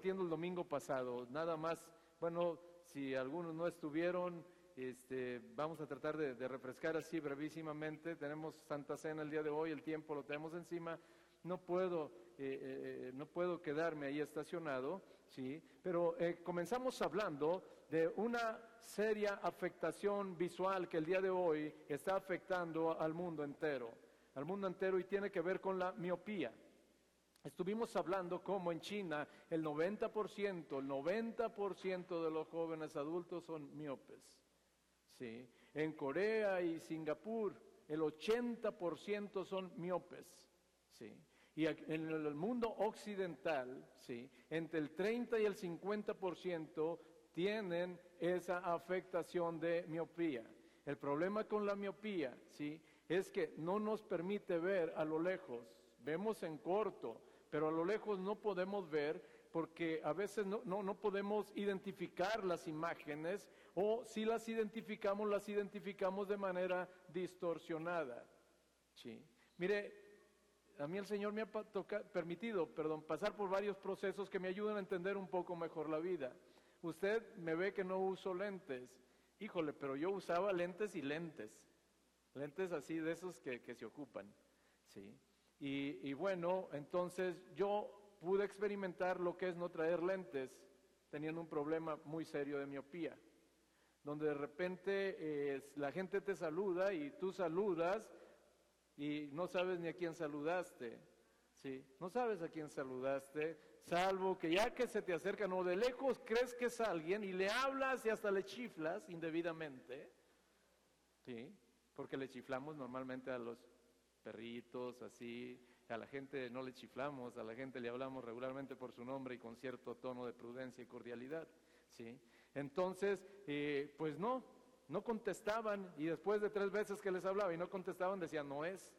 compartiendo el domingo pasado. Nada más, bueno, si algunos no estuvieron, este, vamos a tratar de, de refrescar así brevísimamente. Tenemos Santa Cena el día de hoy, el tiempo lo tenemos encima no puedo, eh, eh, eh, no puedo quedarme ahí estacionado, ¿sí? Pero comenzamos hablando de una seria afectación visual que el día de hoy está afectando al mundo entero, al mundo entero y tiene que ver con la miopía. Estuvimos hablando cómo en China el 90%, el 90% de los jóvenes adultos son miopes. ¿sí? En Corea y Singapur el 80% son miopes. ¿sí? Y en el mundo occidental, ¿sí? entre el 30 y el 50% tienen esa afectación de miopía. El problema con la miopía, ¿sí? Es que no nos permite ver a lo lejos. Vemos en corto, pero a lo lejos no podemos ver porque a veces no, no, no podemos identificar las imágenes o si las identificamos, las identificamos de manera distorsionada. ¿sí? Mire, a mí el Señor me ha permitido, perdón, pasar por varios procesos que me ayudan a entender un poco mejor la vida. Usted me ve que no uso lentes. Híjole, pero yo usaba lentes y lentes. Lentes así de esos que, se ocupan. ¿sí? Y, bueno, entonces yo pude experimentar lo que es no traer lentes, teniendo un problema muy serio de miopía. Donde de repente eh, la gente te saluda y tú saludas y no sabes ni a quién saludaste. Sí, no sabes a quién saludaste, salvo que ya que se te acercan o de lejos crees que es alguien y le hablas y hasta le chiflas indebidamente. Sí, porque le chiflamos normalmente a los perritos, así, a la gente no le chiflamos, a la gente le hablamos regularmente por su nombre y con cierto tono de prudencia y cordialidad. ¿sí? Entonces, eh, pues no, no contestaban y después de tres veces que les hablaba y no contestaban decían, no es,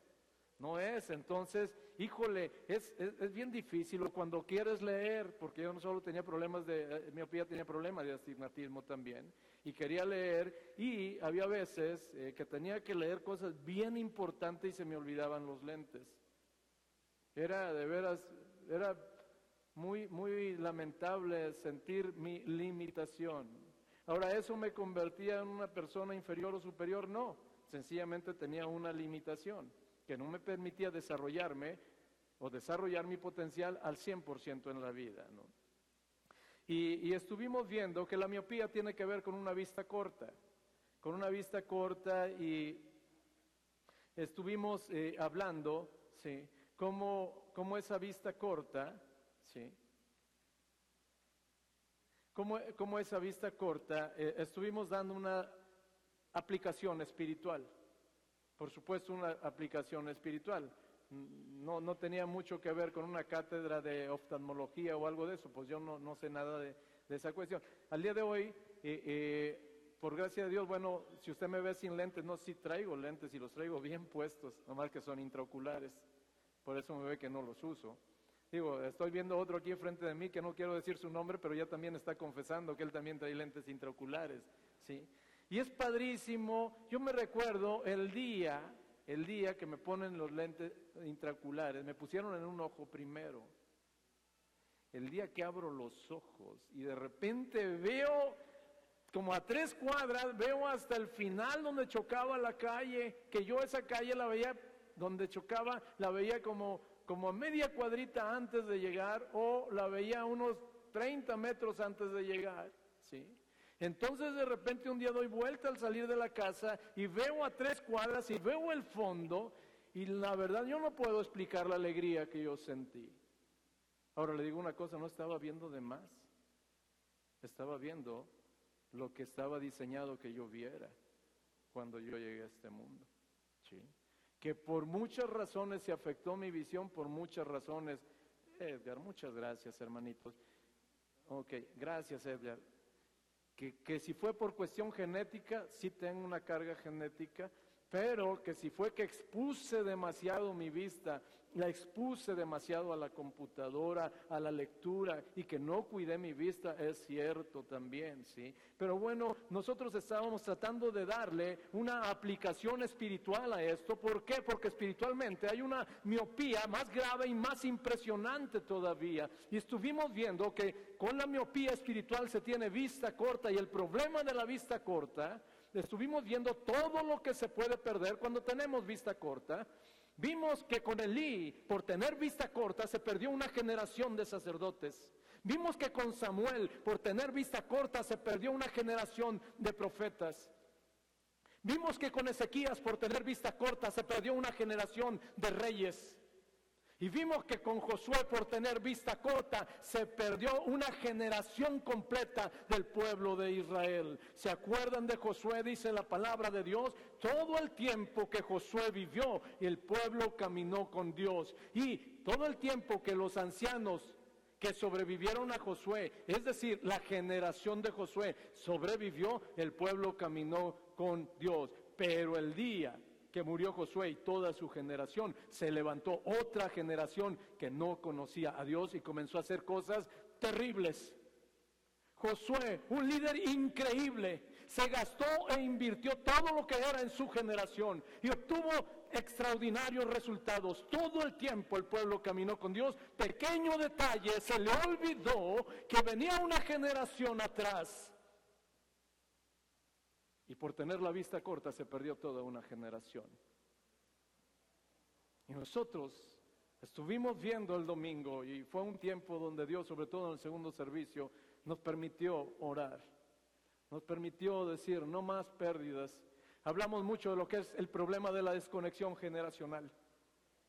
no es. Entonces, híjole, es, es, bien difícil cuando quieres leer, porque yo no solo tenía problemas de eh, miopía, tenía problemas de astigmatismo también, y quería leer y había veces eh, que tenía que leer cosas bien importantes y se me olvidaban los lentes. Era de veras, era muy, muy lamentable sentir mi limitación. Ahora, ¿eso me convertía en una persona inferior o superior? No, sencillamente tenía una limitación que no me permitía desarrollarme o desarrollar mi potencial al 100% en la vida. Y, estuvimos viendo que la miopía tiene que ver con una vista corta, con una vista corta y estuvimos eh, hablando, ¿sí? Cómo, cómo esa vista corta, ¿sí? como, esa vista corta, eh, estuvimos dando una aplicación espiritual. Por supuesto, una aplicación espiritual. No, no tenía mucho que ver con una cátedra de oftalmología o algo de eso, pues yo no, no sé nada de, esa cuestión. Al día de hoy, eh, eh, por gracia de Dios, bueno, si usted me ve sin lentes, no, sí traigo lentes y los traigo bien puestos, nomás que son intraoculares. Por eso me ve que no los uso. Digo, estoy viendo otro aquí enfrente de mí que no quiero decir su nombre, pero ya también está confesando que él también trae lentes intraoculares, ¿sí? Y es padrísimo, yo me recuerdo el día, el día que me ponen los lentes intraoculares, me pusieron en un ojo primero. El día que abro los ojos y de repente veo como a tres cuadras, veo hasta el final donde chocaba la calle, que yo esa calle la veía, donde chocaba, la veía como como a media cuadrita antes de llegar o la veía unos 30 metros antes de llegar, ¿sí? Entonces de repente un día doy vuelta al salir de la casa y veo a tres cuadras y veo el fondo y la verdad yo no puedo explicar la alegría que yo sentí. Ahora le digo una cosa, no estaba viendo de más, estaba viendo lo que estaba diseñado que yo viera cuando yo llegué a este mundo. que por muchas razones se afectó mi visión, por muchas razones. Edgar, muchas gracias, hermanitos. Ok, gracias, Edgar. Que, que si fue por cuestión genética, sí tengo una carga genética, pero que si fue que expuse demasiado mi vista, la expuse demasiado a la computadora, a la lectura y que no cuidé mi vista, es cierto también, ¿sí? Pero bueno, nosotros estábamos tratando de darle una aplicación espiritual a esto. ¿Por qué? Porque espiritualmente hay una miopía más grave y más impresionante todavía. Y estuvimos viendo que con la miopía espiritual se tiene vista corta y el problema de la vista corta estuvimos viendo todo lo que se puede perder cuando tenemos vista corta. Vimos que con Elí, por tener vista corta, se perdió una generación de sacerdotes. Vimos que con Samuel, por tener vista corta, se perdió una generación de profetas. Vimos que con Ezequías, por tener vista corta, se perdió una generación de reyes. Y vimos que con Josué, por tener vista corta, se perdió una generación completa del pueblo de Israel. ¿Se acuerdan de Josué? Dice la palabra de Dios. Todo el tiempo que Josué vivió, el pueblo caminó con Dios. Y todo el tiempo que los ancianos que sobrevivieron a Josué, es decir, la generación de Josué sobrevivió, el pueblo caminó con Dios. Pero el día que murió Josué y toda su generación, se levantó otra generación que no conocía a Dios y comenzó a hacer cosas terribles. Josué, un líder increíble, se gastó e invirtió todo lo que era en su generación y obtuvo extraordinarios resultados. Todo el tiempo el pueblo caminó con Dios. Pequeño detalle, se le olvidó que venía una generación atrás y por tener la vista corta se perdió toda una generación. Y nosotros estuvimos viendo el domingo y fue un tiempo donde Dios, sobre todo en el segundo servicio, nos permitió orar. Nos permitió decir, no más pérdidas. Hablamos mucho de lo que es el problema de la desconexión generacional,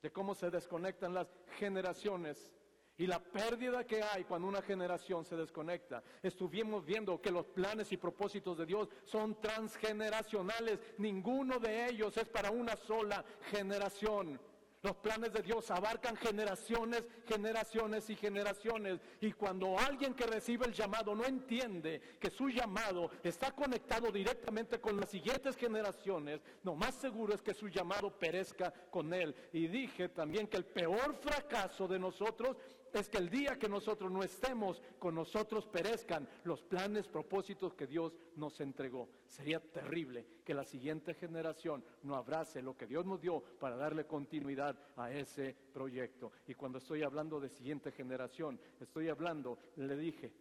de cómo se desconectan las generaciones y la pérdida que hay cuando una generación se desconecta. Estuvimos viendo que los planes y propósitos de Dios son transgeneracionales. Ninguno de ellos es para una sola generación. Los planes de Dios abarcan generaciones, generaciones y generaciones. Y cuando alguien que recibe el llamado no entiende que su llamado está conectado directamente con las siguientes generaciones, lo más seguro es que su llamado perezca con él. Y dije también que el peor fracaso de nosotros es que el día que nosotros no estemos, con nosotros perezcan los planes, propósitos que Dios nos entregó. Sería terrible que la siguiente generación no abrace lo que Dios nos dio para darle continuidad a ese proyecto. Y cuando estoy hablando de siguiente generación, estoy hablando, le dije,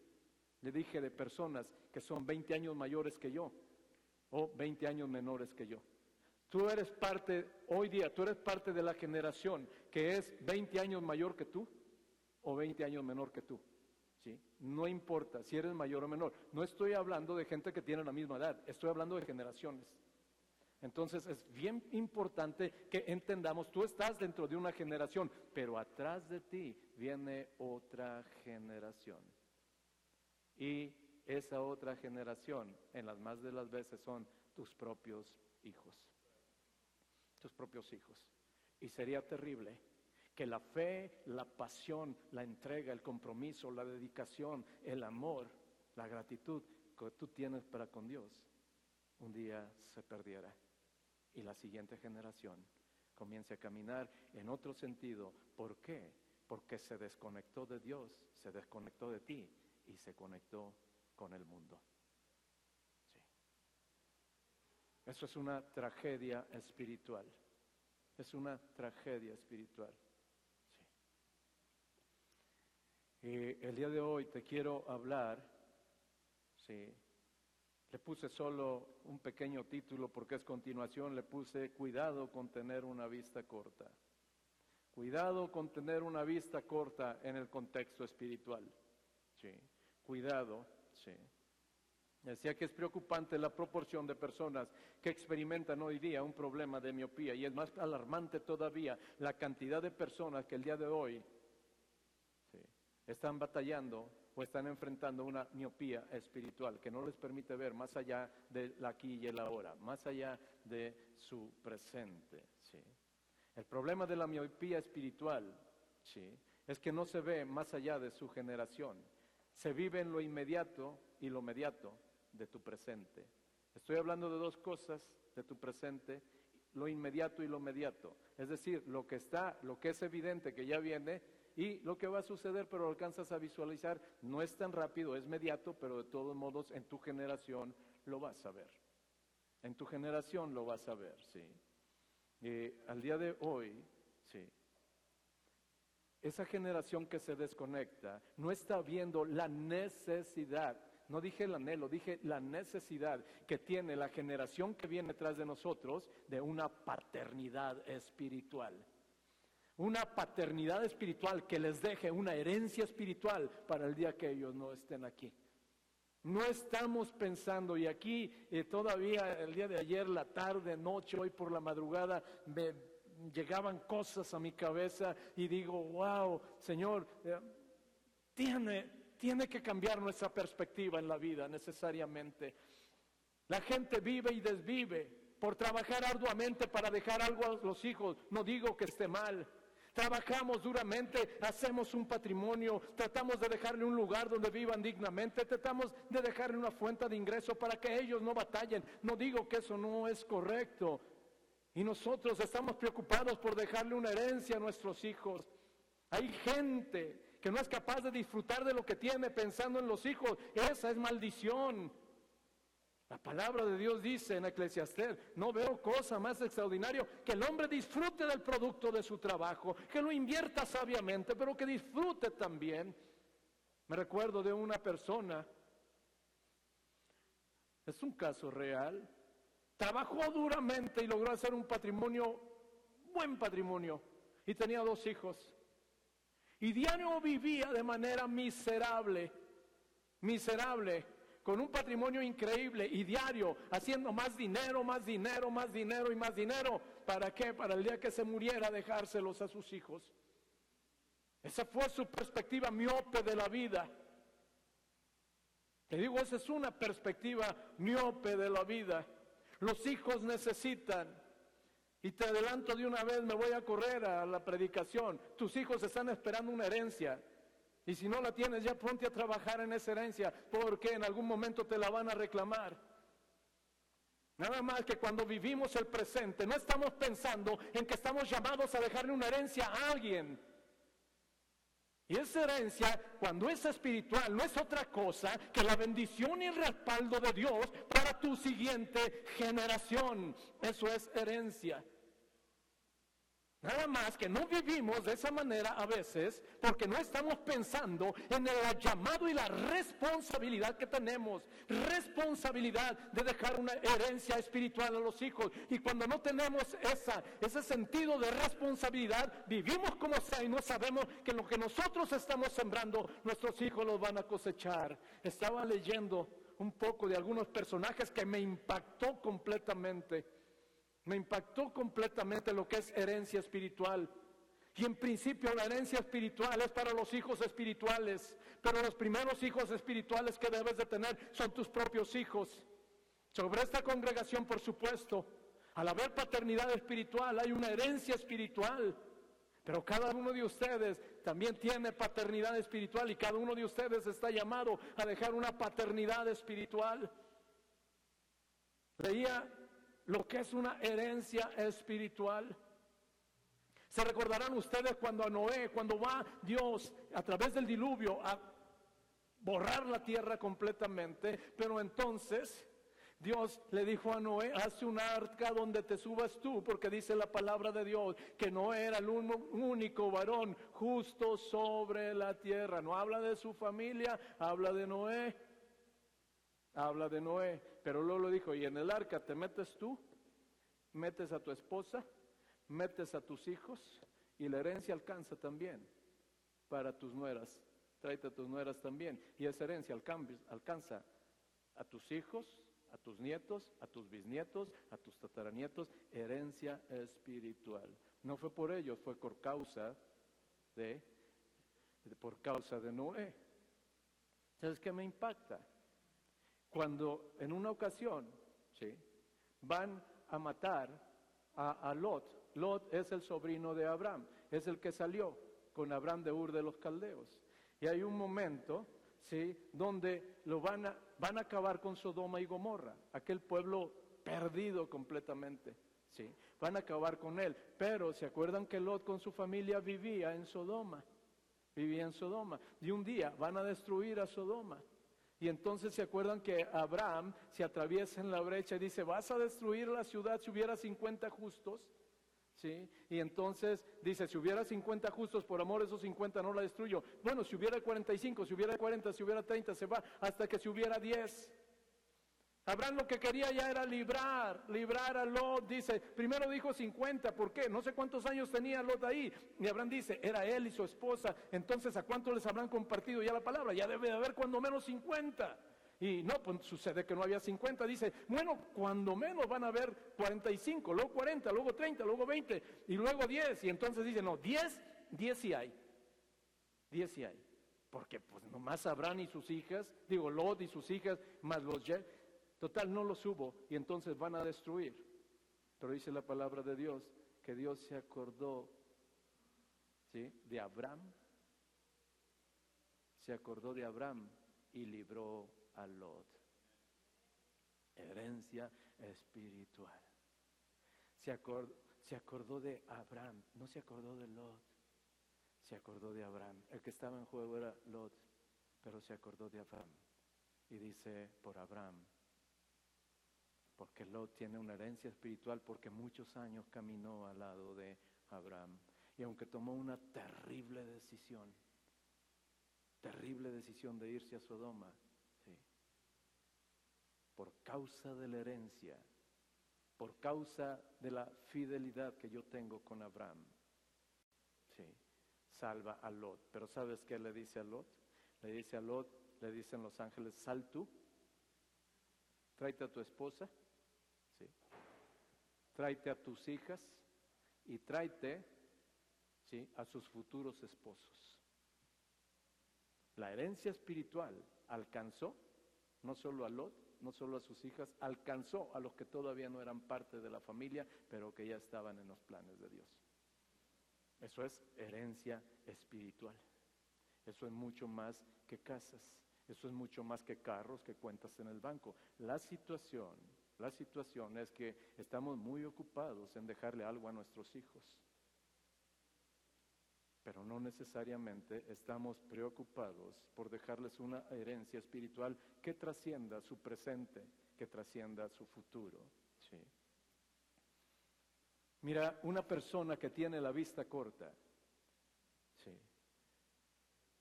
le dije de personas que son 20 años mayores que yo o 20 años menores que yo. Tú eres parte, hoy día, tú eres parte de la generación que es 20 años mayor que tú o 20 años menor que tú. ¿sí? No importa si eres mayor o menor. No estoy hablando de gente que tiene la misma edad, estoy hablando de generaciones. Entonces es bien importante que entendamos, tú estás dentro de una generación, pero atrás de ti viene otra generación. Y esa otra generación, en las más de las veces, son tus propios hijos. Tus propios hijos. Y sería terrible que la fe, la pasión, la entrega, el compromiso, la dedicación, el amor, la gratitud que tú tienes para con Dios, un día se perdiera y la siguiente generación comience a caminar en otro sentido. ¿Por qué? Porque se desconectó de Dios, se desconectó de ti y se conectó con el mundo. Eso es una tragedia espiritual. Es una tragedia espiritual. El día de hoy te quiero hablar, sí, le puse solo un pequeño título porque es continuación, le puse cuidado con tener una vista corta. Cuidado con tener una vista corta en el contexto espiritual. Sí, cuidado, sí. Decía que es preocupante la proporción de personas que experimentan hoy día un problema de miopía y es más alarmante todavía la cantidad de personas que el día de hoy están batallando o están enfrentando una miopía espiritual que no les permite ver más allá del aquí y el ahora, más allá de su presente. El problema de la miopía espiritual ¿sí? es que no se ve más allá de su generación, se vive en lo inmediato y lo mediato de tu presente. Estoy hablando de dos cosas, de tu presente lo inmediato y lo inmediato. Es decir, lo que está, lo que es evidente que ya viene y lo que va a suceder, pero lo alcanzas a visualizar. No es tan rápido, es inmediato, pero de todos modos en tu generación lo vas a ver. En tu generación lo vas a ver, sí. Eh, al día de hoy, sí. Esa generación que se desconecta no está viendo la necesidad no dije el anhelo, dije la necesidad que tiene la generación que viene tras de nosotros de una paternidad espiritual. Una paternidad espiritual que les deje una herencia espiritual para el día que ellos no estén aquí. No estamos pensando, y aquí eh, todavía el día de ayer, la tarde, noche, hoy por la madrugada, me llegaban cosas a mi cabeza y digo, wow, Señor, eh, tiene, tiene que cambiar nuestra perspectiva en la vida necesariamente. La gente vive y desvive por trabajar arduamente para dejar algo a los hijos. No digo que esté mal. Trabajamos duramente, hacemos un patrimonio, tratamos de dejarle un lugar donde vivan dignamente, tratamos de dejarle una fuente de ingreso para que ellos no batallen. No digo que eso no es correcto. Y nosotros estamos preocupados por dejarle una herencia a nuestros hijos. Hay gente que no es capaz de disfrutar de lo que tiene pensando en los hijos. Esa es maldición. La palabra de Dios dice en Eclesiastés, no veo cosa más extraordinaria que el hombre disfrute del producto de su trabajo, que lo invierta sabiamente, pero que disfrute también. Me recuerdo de una persona, es un caso real, trabajó duramente y logró hacer un patrimonio, buen patrimonio, y tenía dos hijos. Y diario vivía de manera miserable, miserable, con un patrimonio increíble y diario, haciendo más dinero, más dinero, más dinero y más dinero. ¿Para qué? Para el día que se muriera dejárselos a sus hijos. Esa fue su perspectiva miope de la vida. Te digo, esa es una perspectiva miope de la vida. Los hijos necesitan y te adelanto de una vez, me voy a correr a la predicación. Tus hijos están esperando una herencia. Y si no la tienes, ya ponte a trabajar en esa herencia, porque en algún momento te la van a reclamar. Nada más que cuando vivimos el presente, no estamos pensando en que estamos llamados a dejarle una herencia a alguien. Y esa herencia, cuando es espiritual, no es otra cosa que la bendición y el respaldo de Dios para tu siguiente generación. Eso es herencia. Nada más que no vivimos de esa manera a veces porque no estamos pensando en el llamado y la responsabilidad que tenemos. Responsabilidad de dejar una herencia espiritual a los hijos. Y cuando no tenemos esa, ese sentido de responsabilidad, vivimos como sea y no sabemos que lo que nosotros estamos sembrando, nuestros hijos los van a cosechar. Estaba leyendo un poco de algunos personajes que me impactó completamente. Me impactó completamente lo que es herencia espiritual. Y en principio la herencia espiritual es para los hijos espirituales, pero los primeros hijos espirituales que debes de tener son tus propios hijos. Sobre esta congregación, por supuesto, al haber paternidad espiritual hay una herencia espiritual, pero cada uno de ustedes también tiene paternidad espiritual y cada uno de ustedes está llamado a dejar una paternidad espiritual. Leía lo que es una herencia espiritual. Se recordarán ustedes cuando a Noé, cuando va Dios a través del diluvio a borrar la tierra completamente, pero entonces Dios le dijo a Noé, haz un arca donde te subas tú, porque dice la palabra de Dios que Noé era el único varón justo sobre la tierra. No habla de su familia, habla de Noé. Habla de Noé, pero luego lo dijo, y en el arca te metes tú, metes a tu esposa, metes a tus hijos, y la herencia alcanza también para tus nueras. Tráete a tus nueras también. Y esa herencia alcanza a tus hijos, a tus nietos, a tus bisnietos, a tus tataranietos, herencia espiritual. No fue por ellos, fue por causa de, por causa de Noé. ¿Sabes qué me impacta? Cuando en una ocasión van a matar a, Lot, Lot es el sobrino de Abraham, es el que salió con Abraham de Ur de los Caldeos. Y hay un momento, ¿sí? Donde lo van a, van a acabar con Sodoma y Gomorra, aquel pueblo perdido completamente. Van a acabar con él. Pero se acuerdan que Lot con su familia vivía en Sodoma. Vivía en Sodoma. Y un día van a destruir a Sodoma. Y entonces se acuerdan que Abraham se atraviesa en la brecha y dice, vas a destruir la ciudad si hubiera 50 justos. ¿Sí? Y entonces dice, si hubiera 50 justos, por amor esos 50 no la destruyo. Bueno, si hubiera 45, si hubiera 40, si hubiera 30, se va hasta que si hubiera 10. Abraham lo que quería ya era librar, librar a Lot. Dice, primero dijo 50, ¿por qué? No sé cuántos años tenía Lot ahí. Y Abraham dice, era él y su esposa. Entonces, ¿a cuánto les habrán compartido ya la palabra? Ya debe de haber cuando menos 50. Y no, pues sucede que no había 50. Dice, bueno, cuando menos van a haber 45, luego 40, luego 30, luego 20 y luego 10. Y entonces dice, no, 10, 10 sí hay. 10 sí hay. Porque pues nomás Abraham y sus hijas, digo Lot y sus hijas, más los Total, no los hubo y entonces van a destruir. Pero dice la palabra de Dios que Dios se acordó ¿sí? de Abraham, se acordó de Abraham y libró a Lot. Herencia espiritual. Se se acordó de Abraham, no se acordó de Lot, se acordó de Abraham. El que estaba en juego era Lot, pero se acordó de Abraham. Y dice por Abraham, porque Lot tiene una herencia espiritual porque muchos años caminó al lado de Abraham. Y aunque tomó una terrible decisión, terrible decisión de irse a Sodoma, por causa de la herencia, por causa de la fidelidad que yo tengo con Abraham, sí, salva a Lot. Pero ¿sabes qué le dice a Lot? Le dice a Lot, le dicen los ángeles, sal tú, tráete a tu esposa tráete a tus hijas y tráete a sus futuros esposos. La herencia espiritual alcanzó no solo a Lot, no solo a sus hijas, alcanzó a los que todavía no eran parte de la familia, pero que ya estaban en los planes de Dios. Eso es herencia espiritual. Eso es mucho más que casas. Eso es mucho más que carros, que cuentas en el banco. La situación la situación es que estamos muy ocupados en dejarle algo a nuestros hijos, pero no necesariamente estamos preocupados por dejarles una herencia espiritual que trascienda su presente, que trascienda su futuro. Mira, una persona que tiene la vista corta,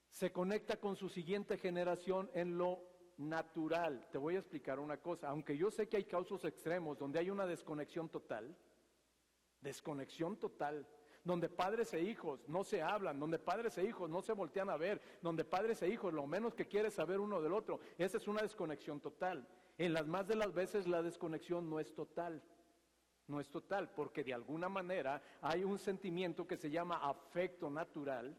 se conecta con su siguiente generación en lo natural. Te voy a explicar una cosa. Aunque yo sé que hay casos extremos donde hay una desconexión total, desconexión total, donde padres e hijos no se hablan, donde padres e hijos no se voltean a ver, donde padres e hijos lo menos que quiere saber uno del otro. Esa es una desconexión total. En las más de las veces la desconexión no es total. No es total, porque de alguna manera hay un sentimiento que se llama afecto natural,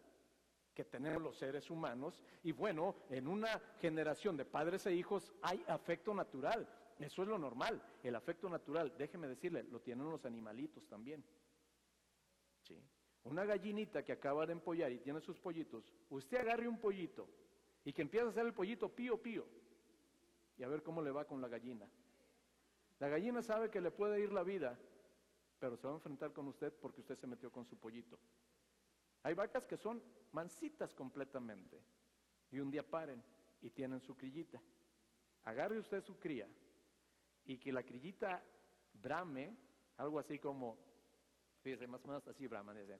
que tenemos los seres humanos. Y bueno, en una generación de padres e hijos hay afecto natural. Eso es lo normal. El afecto natural, déjeme decirle, lo tienen los animalitos también. ¿Sí? Una gallinita que acaba de empollar y tiene sus pollitos, usted agarre un pollito y que empieza a hacer el pollito pío pío y a ver cómo le va con la gallina. La gallina sabe que le puede ir la vida, pero se va a enfrentar con usted porque usted se metió con su pollito. Hay vacas que son mansitas completamente y un día paren y tienen su crillita. Agarre usted su cría y que la crillita brame, algo así como, fíjese, más o menos así brama, dice.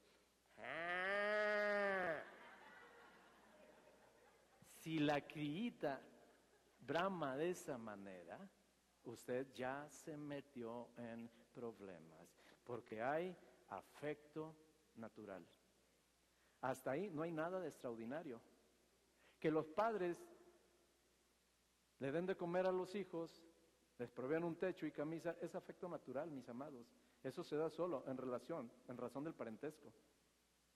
Ah". Si la crillita brama de esa manera, usted ya se metió en problemas, porque hay afecto natural. Hasta ahí no hay nada de extraordinario. Que los padres le den de comer a los hijos, les provean un techo y camisa, es afecto natural, mis amados. Eso se da solo en relación, en razón del parentesco.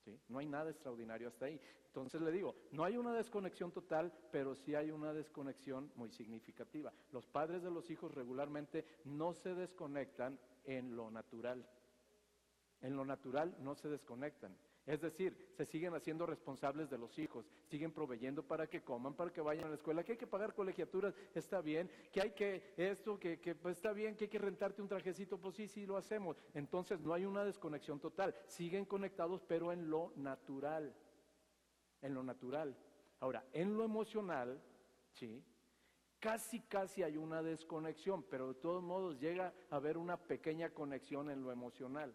¿Sí? No hay nada extraordinario hasta ahí. Entonces le digo, no hay una desconexión total, pero sí hay una desconexión muy significativa. Los padres de los hijos regularmente no se desconectan en lo natural. En lo natural no se desconectan. Es decir, se siguen haciendo responsables de los hijos, siguen proveyendo para que coman, para que vayan a la escuela, que hay que pagar colegiaturas, está bien, que hay que esto, que, que pues está bien, que hay que rentarte un trajecito, pues sí, sí lo hacemos. Entonces no hay una desconexión total, siguen conectados pero en lo natural, en lo natural. Ahora, en lo emocional, sí, casi, casi hay una desconexión, pero de todos modos llega a haber una pequeña conexión en lo emocional.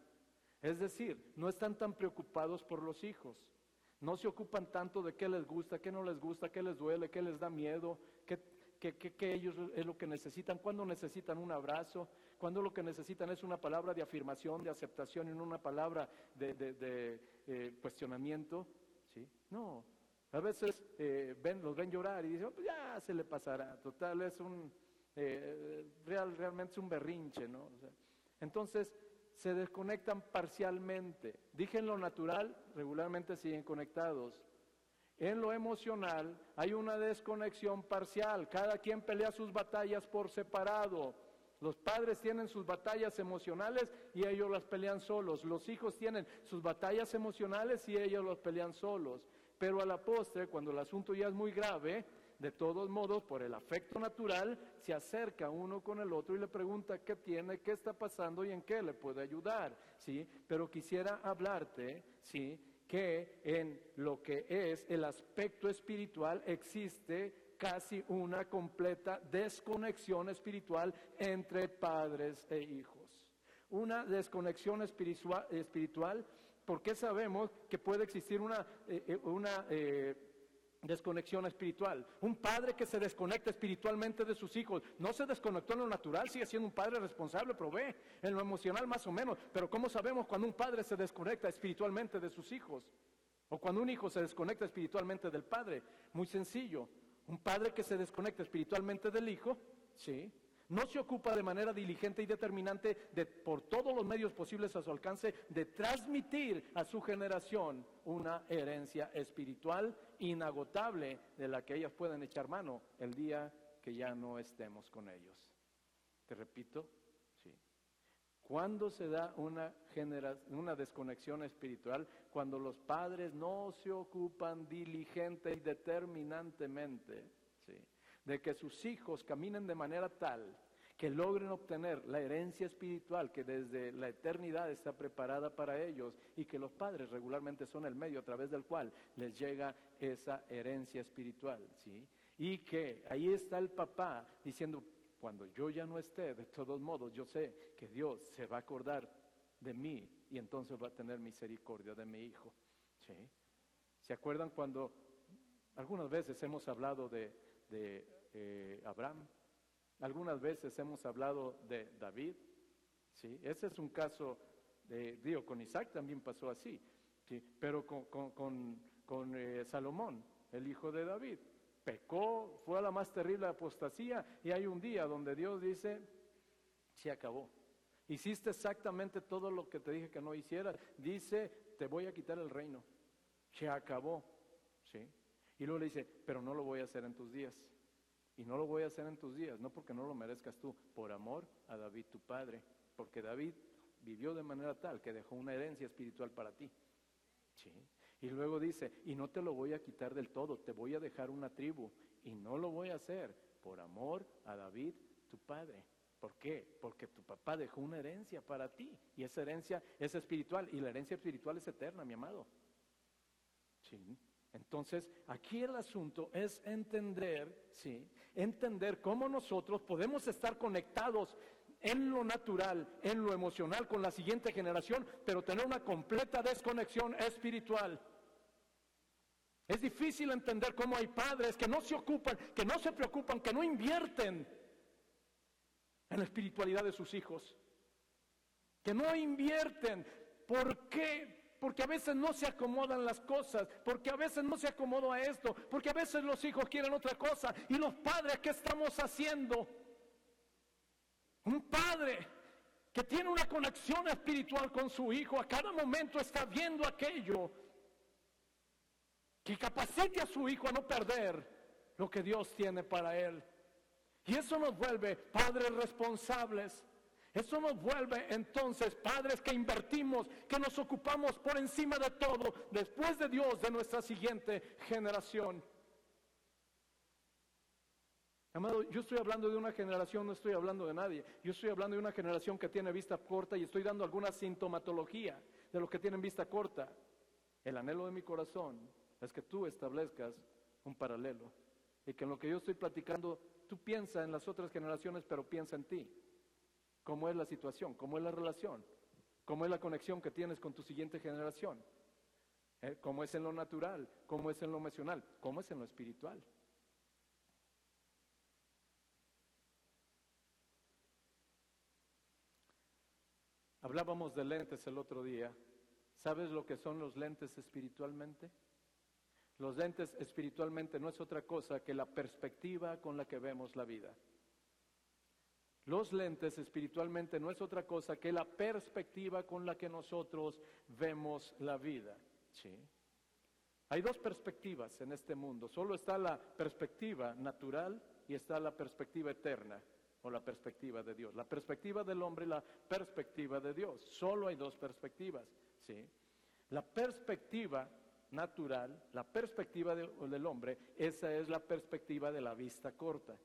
Es decir, no están tan preocupados por los hijos. No se ocupan tanto de qué les gusta, qué no les gusta, qué les duele, qué les da miedo, qué, ellos es lo que necesitan, cuando necesitan un abrazo, cuando lo que necesitan es una palabra de afirmación, de aceptación y no una palabra de, eh, cuestionamiento. ¿sí? No, a veces eh, ven, los ven llorar y dicen, oh, pues ya se le pasará, total, es un, eh, real, realmente es un berrinche, ¿no? entonces, se desconectan parcialmente. Dije en lo natural, regularmente siguen conectados. En lo emocional hay una desconexión parcial. Cada quien pelea sus batallas por separado. Los padres tienen sus batallas emocionales y ellos las pelean solos. Los hijos tienen sus batallas emocionales y ellos las pelean solos. Pero a la postre, cuando el asunto ya es muy grave, de todos modos, por el afecto natural, se acerca uno con el otro y le pregunta qué tiene, qué está pasando y en qué le puede ayudar, ¿sí? Pero quisiera hablarte, ¿sí? Que en lo que es el aspecto espiritual existe casi una completa desconexión espiritual entre padres e hijos. Una desconexión espiritual, porque sabemos que puede existir una, eh, eh, eh, desconexión espiritual. Un padre que se desconecta espiritualmente de sus hijos, no se desconectó en lo natural, sigue siendo un padre responsable, provee, en lo emocional más o menos, pero ¿cómo sabemos cuando un padre se desconecta espiritualmente de sus hijos? O cuando un hijo se desconecta espiritualmente del padre. Muy sencillo, un padre que se desconecta espiritualmente del hijo, ¿sí? No se ocupa de manera diligente y determinante de, por todos los medios posibles a su alcance de transmitir a su generación una herencia espiritual inagotable de la que ellas pueden echar mano el día que ya no estemos con ellos. Te repito, sí. ¿Cuándo se da una, una desconexión espiritual? Cuando los padres no se ocupan diligente y determinantemente de que sus hijos caminen de manera tal que logren obtener la herencia espiritual que desde la eternidad está preparada para ellos y que los padres regularmente son el medio a través del cual les llega esa herencia espiritual, ¿sí? Y que ahí está el papá diciendo, cuando yo ya no esté, de todos modos, yo sé que Dios se va a acordar de mí y entonces va a tener misericordia de mi hijo, ¿sí? ¿Se acuerdan cuando algunas veces hemos hablado de de eh, Abraham. Algunas veces hemos hablado de David, ¿sí? Ese es un caso, de, digo, con Isaac también pasó así, ¿sí? Pero con, eh, Salomón, el hijo de David, pecó, fue a la más terrible apostasía y hay un día donde Dios dice, se acabó. Hiciste exactamente todo lo que te dije que no hicieras. Dice, te voy a quitar el reino. Se acabó. ¿Sí? Y luego le dice, pero no lo voy a hacer en tus días. Y no lo voy a hacer en tus días, no porque no lo merezcas tú, por amor a David tu padre. Porque David vivió de manera tal que dejó una herencia espiritual para ti. ¿Sí? Y luego dice, y no te lo voy a quitar del todo, te voy a dejar una tribu. Y no lo voy a hacer por amor a David tu padre. ¿Por qué? Porque tu papá dejó una herencia para ti. Y esa herencia es espiritual. Y la herencia espiritual es eterna, mi amado. ¿Sí? Entonces, aquí el asunto es entender, ¿sí? Entender cómo nosotros podemos estar conectados en lo natural, en lo emocional con la siguiente generación, pero tener una completa desconexión espiritual. Es difícil entender cómo hay padres que no se ocupan, que no se preocupan, que no invierten en la espiritualidad de sus hijos. Que no invierten. ¿Por qué? Porque a veces no se acomodan las cosas, porque a veces no se acomodó a esto, porque a veces los hijos quieren otra cosa. Y los padres, ¿qué estamos haciendo? Un padre que tiene una conexión espiritual con su hijo, a cada momento está viendo aquello que capacite a su hijo a no perder lo que Dios tiene para él. Y eso nos vuelve padres responsables. Eso nos vuelve entonces padres que invertimos, que nos ocupamos por encima de todo, después de Dios, de nuestra siguiente generación. Amado, yo estoy hablando de una generación, no estoy hablando de nadie. Yo estoy hablando de una generación que tiene vista corta y estoy dando alguna sintomatología de los que tienen vista corta. El anhelo de mi corazón es que tú establezcas un paralelo y que en lo que yo estoy platicando, tú piensa en las otras generaciones, pero piensa en ti. ¿Cómo es la situación? ¿Cómo es la relación? ¿Cómo es la conexión que tienes con tu siguiente generación? ¿Eh? ¿Cómo es en lo natural? ¿Cómo es en lo emocional? ¿Cómo es en lo espiritual? Hablábamos de lentes el otro día. ¿Sabes lo que son los lentes espiritualmente? Los lentes espiritualmente no es otra cosa que la perspectiva con la que vemos la vida. Los lentes espiritualmente no es otra cosa que la perspectiva con la que nosotros vemos la vida. ¿sí? Hay dos perspectivas en este mundo. Solo está la perspectiva natural y está la perspectiva eterna o la perspectiva de Dios. La perspectiva del hombre y la perspectiva de Dios. Solo hay dos perspectivas. ¿sí? La perspectiva natural, la perspectiva del hombre, esa es la perspectiva de la vista corta.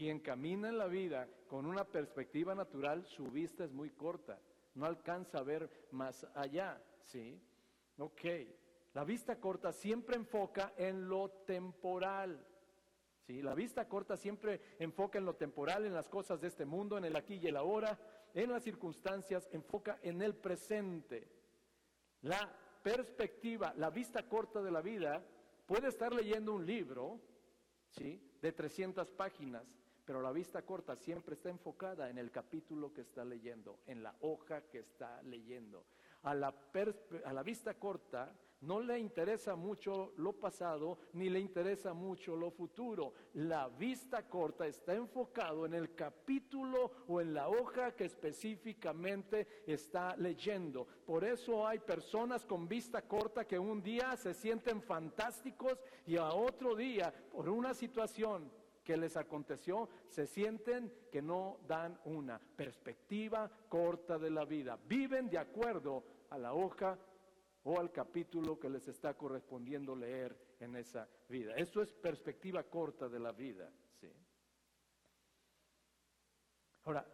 Quien camina en la vida con una perspectiva natural, su vista es muy corta, no alcanza a ver más allá, ¿sí? Ok, la vista corta siempre enfoca en lo temporal. ¿sí? La vista corta siempre enfoca en lo temporal, en las cosas de este mundo, en el aquí y el ahora, en las circunstancias, enfoca en el presente. La perspectiva, la vista corta de la vida, puede estar leyendo un libro, ¿sí? De 300 páginas, pero la vista corta siempre está enfocada en el capítulo que está leyendo, en la hoja que está leyendo. A la, a la vista corta no le interesa mucho lo pasado ni le interesa mucho lo futuro. La vista corta está enfocado en el capítulo o en la hoja que específicamente está leyendo. Por eso hay personas con vista corta que un día se sienten fantásticos y a otro día por una situación que les aconteció, se sienten que no dan una perspectiva corta de la vida. Viven de acuerdo a la hoja o al capítulo que les está correspondiendo leer en esa vida. Eso es perspectiva corta de la vida. ¿sí? Ahora,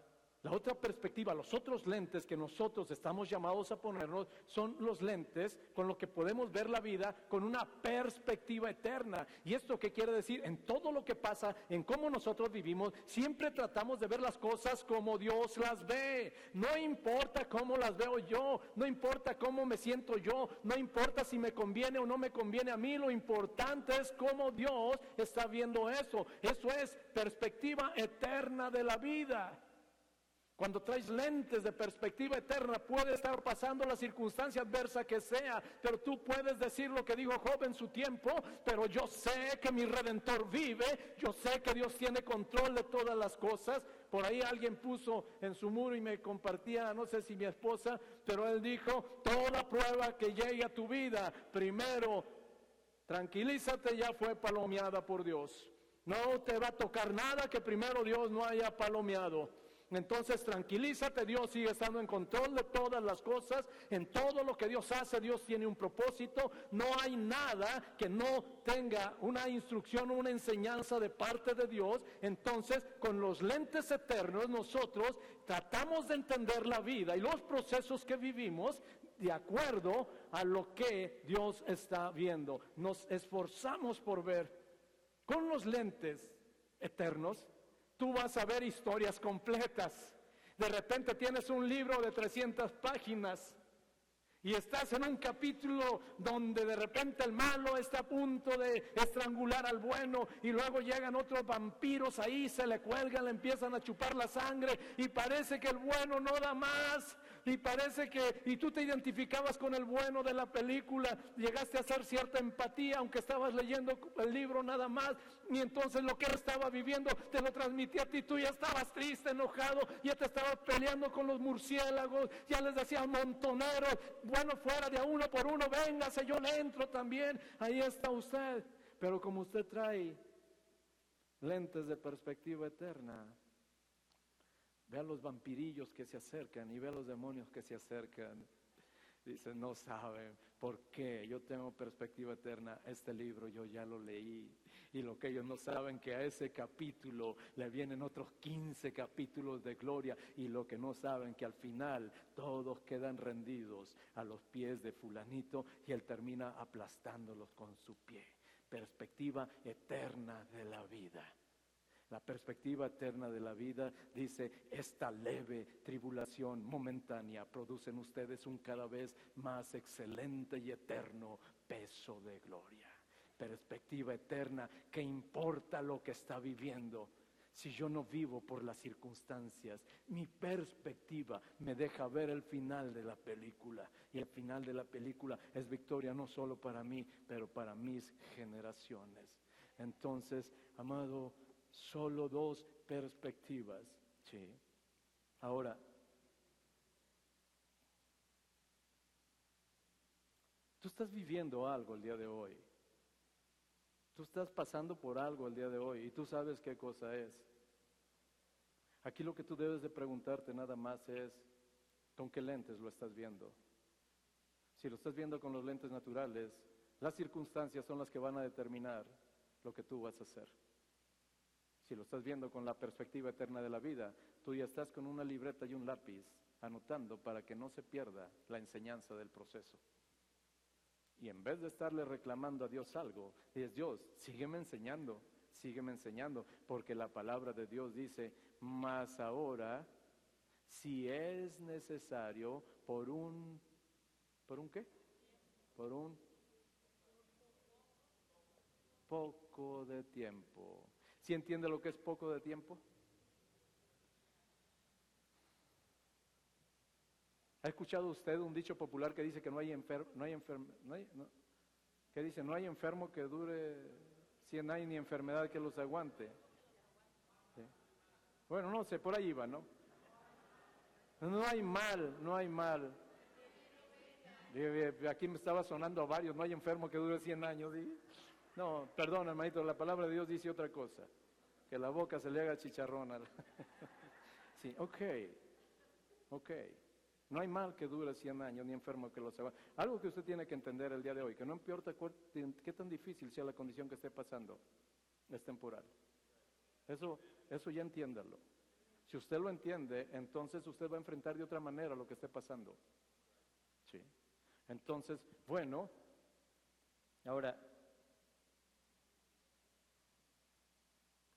la otra perspectiva, los otros lentes que nosotros estamos llamados a ponernos son los lentes con los que podemos ver la vida con una perspectiva eterna. ¿Y esto qué quiere decir? En todo lo que pasa, en cómo nosotros vivimos, siempre tratamos de ver las cosas como Dios las ve. No importa cómo las veo yo, no importa cómo me siento yo, no importa si me conviene o no me conviene a mí, lo importante es cómo Dios está viendo eso. Eso es perspectiva eterna de la vida. Cuando traes lentes de perspectiva eterna, puede estar pasando la circunstancia adversa que sea, pero tú puedes decir lo que dijo Job en su tiempo, pero yo sé que mi redentor vive, yo sé que Dios tiene control de todas las cosas. Por ahí alguien puso en su muro y me compartía, no sé si mi esposa, pero él dijo, toda prueba que llegue a tu vida, primero, tranquilízate, ya fue palomeada por Dios. No te va a tocar nada que primero Dios no haya palomeado. Entonces tranquilízate, Dios sigue estando en control de todas las cosas, en todo lo que Dios hace, Dios tiene un propósito, no hay nada que no tenga una instrucción o una enseñanza de parte de Dios. Entonces, con los lentes eternos nosotros tratamos de entender la vida y los procesos que vivimos de acuerdo a lo que Dios está viendo. Nos esforzamos por ver con los lentes eternos tú vas a ver historias completas. De repente tienes un libro de 300 páginas y estás en un capítulo donde de repente el malo está a punto de estrangular al bueno y luego llegan otros vampiros ahí, se le cuelgan, le empiezan a chupar la sangre y parece que el bueno no da más y parece que, y tú te identificabas con el bueno de la película, llegaste a hacer cierta empatía, aunque estabas leyendo el libro nada más, y entonces lo que él estaba viviendo te lo transmitía a ti, tú ya estabas triste, enojado, ya te estabas peleando con los murciélagos, ya les decías montoneros, bueno, fuera de uno por uno, véngase, yo le entro también, ahí está usted, pero como usted trae lentes de perspectiva eterna, Ve a los vampirillos que se acercan y ve a los demonios que se acercan. Dice, no saben por qué. Yo tengo perspectiva eterna. Este libro yo ya lo leí. Y lo que ellos no saben que a ese capítulo le vienen otros 15 capítulos de gloria. Y lo que no saben que al final todos quedan rendidos a los pies de fulanito y él termina aplastándolos con su pie. Perspectiva eterna de la vida. La perspectiva eterna de la vida dice, esta leve tribulación momentánea produce en ustedes un cada vez más excelente y eterno peso de gloria. Perspectiva eterna, que importa lo que está viviendo? Si yo no vivo por las circunstancias, mi perspectiva me deja ver el final de la película. Y el final de la película es victoria no solo para mí, pero para mis generaciones. Entonces, amado, solo dos perspectivas. Sí. Ahora, tú estás viviendo algo el día de hoy. Tú estás pasando por algo el día de hoy y tú sabes qué cosa es. Aquí lo que tú debes de preguntarte nada más es, ¿con qué lentes lo estás viendo? Si lo estás viendo con los lentes naturales, las circunstancias son las que van a determinar lo que tú vas a hacer. Si lo estás viendo con la perspectiva eterna de la vida, tú ya estás con una libreta y un lápiz anotando para que no se pierda la enseñanza del proceso. Y en vez de estarle reclamando a Dios algo, es Dios, sígueme enseñando, sígueme enseñando, porque la palabra de Dios dice, más ahora, si es necesario, por un, ¿por un qué? Por un poco de tiempo. ¿Sí entiende lo que es poco de tiempo? ¿Ha escuchado usted un dicho popular que dice que no hay enfermo, no hay enfermo, que no hay enfermo que dure 100 años ni enfermedad que los aguante? Bueno, no sé, por ahí va, ¿no? No hay mal, no hay mal. Aquí me estaba sonando a varios, no hay enfermo que dure 100 años. No, perdón, hermanito, la palabra de Dios dice otra cosa. Que la boca se le haga chicharrón. sí, ok, ok. No hay mal que dure 100 años, ni enfermo que lo sepa. Algo que usted tiene que entender el día de hoy, que no importa qué tan difícil sea la condición que esté pasando, es temporal. Eso, eso ya entiéndalo. Si usted lo entiende, entonces usted va a enfrentar de otra manera lo que esté pasando. Sí. Entonces, bueno, ahora,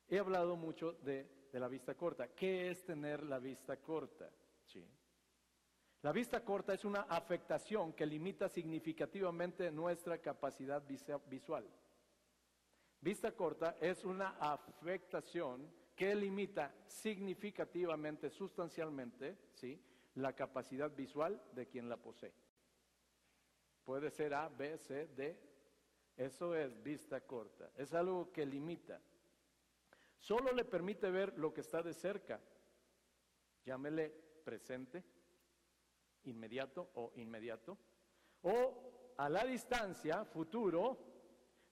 He hablado mucho de, la vista corta. ¿Qué es tener la vista corta? Sí. La vista corta es una afectación que limita significativamente nuestra capacidad visual. Vista corta es una afectación que limita significativamente, sustancialmente, ¿sí? la capacidad visual de quien la posee. Puede ser A, B, C, D. Eso es vista corta. Es algo que limita. Solo le permite ver lo que está de cerca. Llámele presente, inmediato o inmediato. O a la distancia, futuro,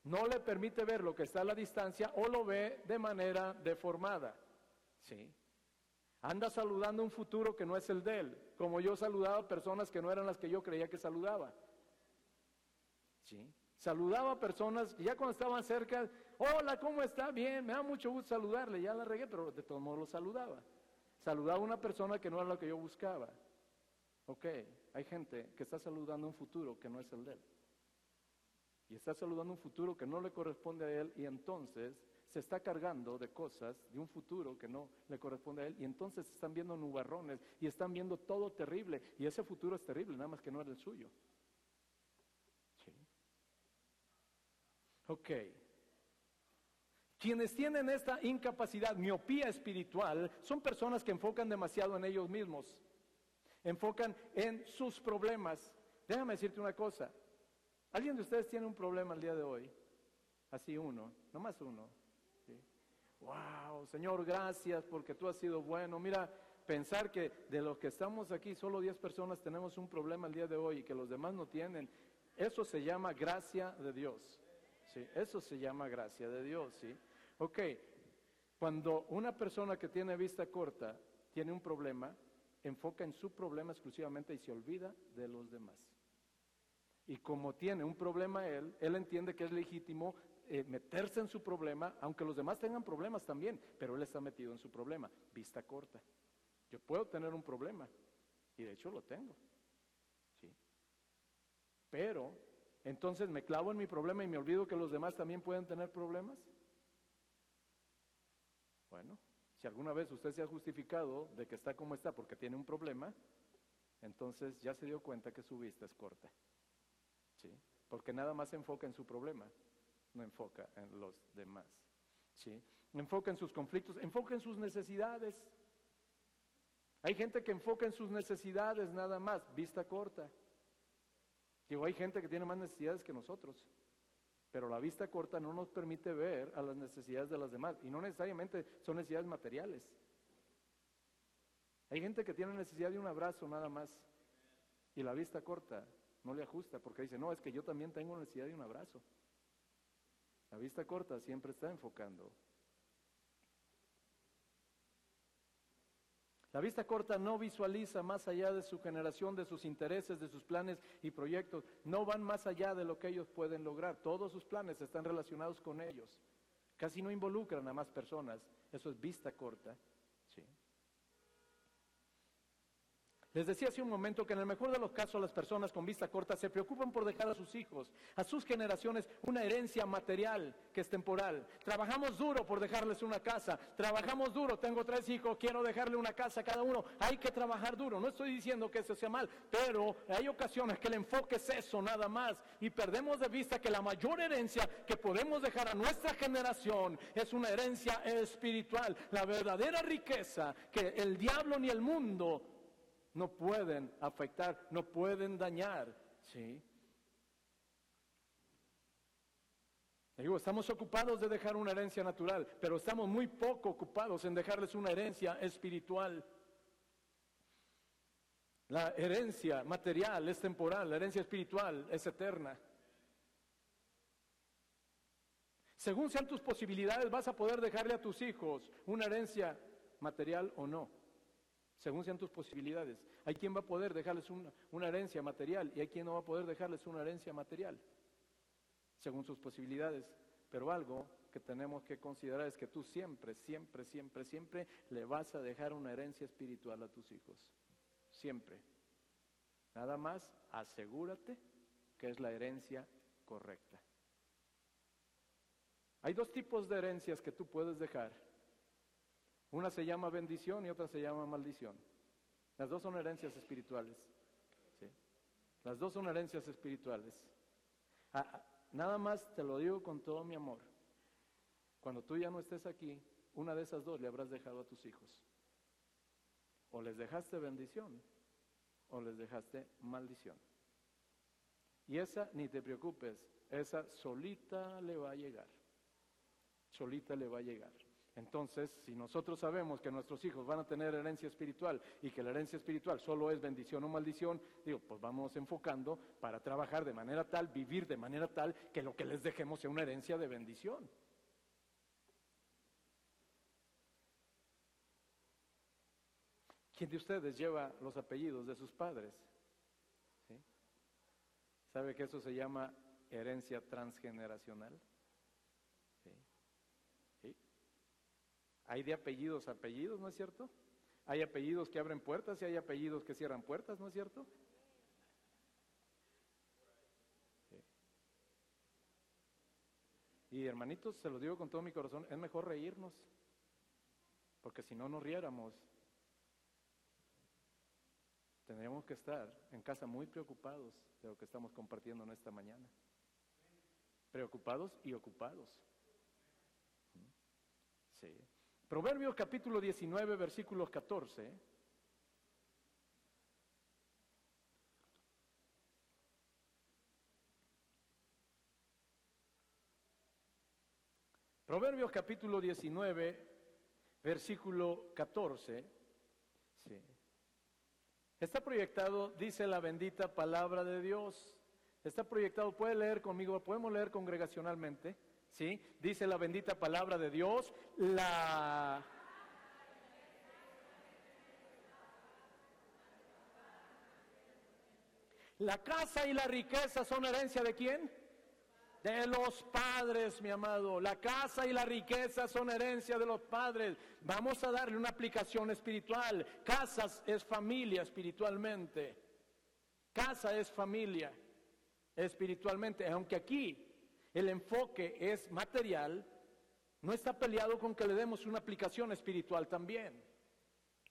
no le permite ver lo que está a la distancia o lo ve de manera deformada. ¿Sí? Anda saludando un futuro que no es el de él, como yo saludaba a personas que no eran las que yo creía que saludaba. ¿Sí? Saludaba a personas y ya cuando estaban cerca, hola, ¿cómo está? Bien, me da mucho gusto saludarle, ya la regué, pero de todos modos lo saludaba. Saludaba a una persona que no era lo que yo buscaba. Ok, hay gente que está saludando un futuro que no es el de él. Y está saludando un futuro que no le corresponde a él y entonces se está cargando de cosas, de un futuro que no le corresponde a él y entonces están viendo nubarrones y están viendo todo terrible y ese futuro es terrible, nada más que no era el suyo. Ok. Quienes tienen esta incapacidad, miopía espiritual, son personas que enfocan demasiado en ellos mismos, enfocan en sus problemas. Déjame decirte una cosa, ¿alguien de ustedes tiene un problema el día de hoy? Así uno, nomás uno. Wow, Señor, gracias porque tú has sido bueno. Mira, pensar que de los que estamos aquí, solo 10 personas tenemos un problema el día de hoy y que los demás no tienen, eso se llama gracia de Dios. Eso se llama gracia de Dios, ¿sí? Ok, cuando una persona que tiene vista corta tiene un problema, enfoca en su problema exclusivamente y se olvida de los demás. Y como tiene un problema él, él entiende que es legítimo eh, meterse en su problema, aunque los demás tengan problemas también, pero él está metido en su problema, vista corta. Yo puedo tener un problema, y de hecho lo tengo. ¿sí? Pero, entonces me clavo en mi problema y me olvido que los demás también pueden tener problemas. Bueno, si alguna vez usted se ha justificado de que está como está porque tiene un problema, entonces ya se dio cuenta que su vista es corta. ¿Sí? Porque nada más se enfoca en su problema, no enfoca en los demás. ¿Sí? Enfoca en sus conflictos, enfoca en sus necesidades. Hay gente que enfoca en sus necesidades nada más, vista corta. Digo, hay gente que tiene más necesidades que nosotros, pero la vista corta no nos permite ver a las necesidades de las demás, y no necesariamente son necesidades materiales. Hay gente que tiene necesidad de un abrazo nada más, y la vista corta no le ajusta, porque dice, no, es que yo también tengo necesidad de un abrazo. La vista corta siempre está enfocando La vista corta no visualiza más allá de su generación, de sus intereses, de sus planes y proyectos. No van más allá de lo que ellos pueden lograr. Todos sus planes están relacionados con ellos. Casi no involucran a más personas. Eso es vista corta. Sí. Les decía hace un momento que en el mejor de los casos las personas con vista corta se preocupan por dejar a sus hijos, a sus generaciones, una herencia material que es temporal. Trabajamos duro por dejarles una casa, trabajamos duro, tengo tres hijos, quiero dejarle una casa a cada uno. Hay que trabajar duro, no estoy diciendo que eso sea mal, pero hay ocasiones que el enfoque es eso nada más y perdemos de vista que la mayor herencia que podemos dejar a nuestra generación es una herencia espiritual, la verdadera riqueza que el diablo ni el mundo no pueden afectar, no pueden dañar. ¿sí? Digo, estamos ocupados de dejar una herencia natural, pero estamos muy poco ocupados en dejarles una herencia espiritual. La herencia material es temporal, la herencia espiritual es eterna. Según sean tus posibilidades, vas a poder dejarle a tus hijos una herencia material o no según sean tus posibilidades. Hay quien va a poder dejarles una, una, herencia material y hay quien no va a poder dejarles una herencia material, según sus posibilidades. Pero algo que tenemos que considerar es que tú siempre, siempre, siempre, siempre le vas a dejar una herencia espiritual a tus hijos. Siempre. Nada más asegúrate que es la herencia correcta. Hay dos tipos de herencias que tú puedes dejar una se llama bendición y otra se llama maldición. Las dos son herencias espirituales. Las dos son herencias espirituales. Ah, ah, nada más te lo digo con todo mi amor. Cuando tú ya no estés aquí, una de esas dos le habrás dejado a tus hijos. O les dejaste bendición o les dejaste maldición. Y esa, ni te preocupes, esa solita le va a llegar. Solita le va a llegar. Entonces, si nosotros sabemos que nuestros hijos van a tener herencia espiritual y que la herencia espiritual solo es bendición o maldición, digo, pues vamos enfocando para trabajar de manera tal, vivir de manera tal, que lo que les dejemos sea una herencia de bendición. ¿Quién de ustedes lleva los apellidos de sus padres? ¿Sabe que eso se llama herencia transgeneracional? Hay de apellidos a apellidos, ¿no es cierto? Hay apellidos que abren puertas y hay apellidos que cierran puertas, ¿no es cierto? Y hermanitos, se lo digo con todo mi corazón, es mejor reírnos, porque si no nos riéramos, tendríamos que estar en casa muy preocupados de lo que estamos compartiendo en esta mañana. Preocupados y ocupados. Sí. Proverbios capítulo 19, versículos 14. Proverbios capítulo 19, versículo 14. Sí. Está proyectado, dice la bendita palabra de Dios. Está proyectado, puede leer conmigo, podemos leer congregacionalmente. ¿sí? Dice la bendita palabra de Dios, la... La casa y la riqueza son herencia de quién? De los padres, mi amado. La casa y la riqueza son herencia de los padres. Vamos a darle una aplicación espiritual. Casas es familia espiritualmente. Casa es familia espiritualmente. Aunque aquí el enfoque es material, no está peleado con que le demos una aplicación espiritual también.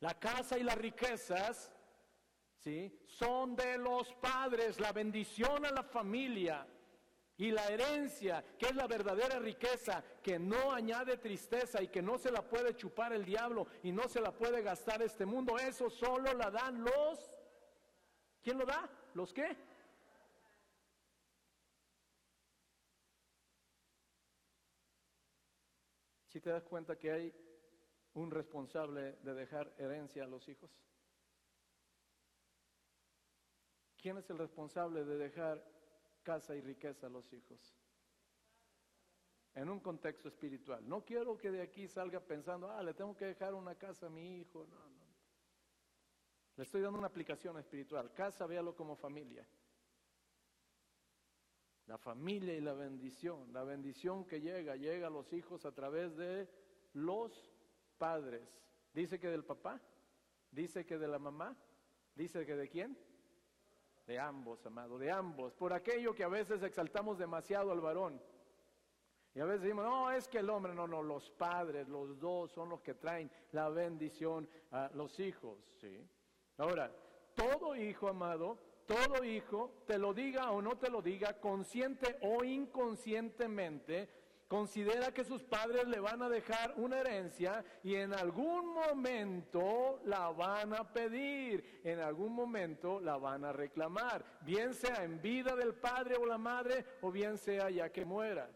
La casa y las riquezas, ¿sí? Son de los padres, la bendición a la familia y la herencia, que es la verdadera riqueza, que no añade tristeza y que no se la puede chupar el diablo y no se la puede gastar este mundo, eso solo la dan los... ¿Quién lo da? ¿Los qué? Si te das cuenta que hay un responsable de dejar herencia a los hijos? ¿Quién es el responsable de dejar casa y riqueza a los hijos? En un contexto espiritual. No quiero que de aquí salga pensando, ah, le tengo que dejar una casa a mi hijo. No, no. Le estoy dando una aplicación espiritual. Casa, véalo como familia. La familia y la bendición. La bendición que llega, llega a los hijos a través de los padres. Dice que del papá, dice que de la mamá, dice que de quién? De ambos, amado, de ambos. Por aquello que a veces exaltamos demasiado al varón. Y a veces decimos, no, es que el hombre, no, no, los padres, los dos son los que traen la bendición a los hijos, ¿sí? Ahora, todo hijo, amado, todo hijo, te lo diga o no te lo diga, consciente o inconscientemente, considera que sus padres le van a dejar una herencia y en algún momento la van a pedir, en algún momento la van a reclamar, bien sea en vida del padre o la madre o bien sea ya que muera.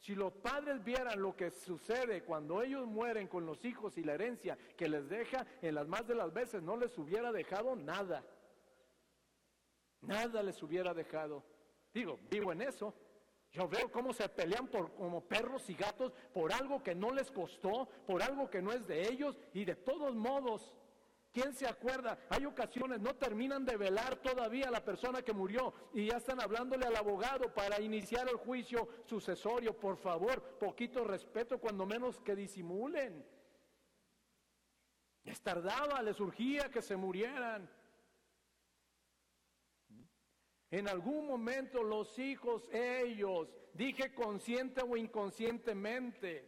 Si los padres vieran lo que sucede cuando ellos mueren con los hijos y la herencia que les deja, en las más de las veces no les hubiera dejado nada. Nada les hubiera dejado. Digo, vivo en eso. Yo veo cómo se pelean por, como perros y gatos por algo que no les costó, por algo que no es de ellos y de todos modos. ¿Quién se acuerda? Hay ocasiones, no terminan de velar todavía a la persona que murió y ya están hablándole al abogado para iniciar el juicio sucesorio. Por favor, poquito respeto, cuando menos que disimulen. Les tardaba, les urgía que se murieran. En algún momento los hijos, ellos, dije consciente o inconscientemente,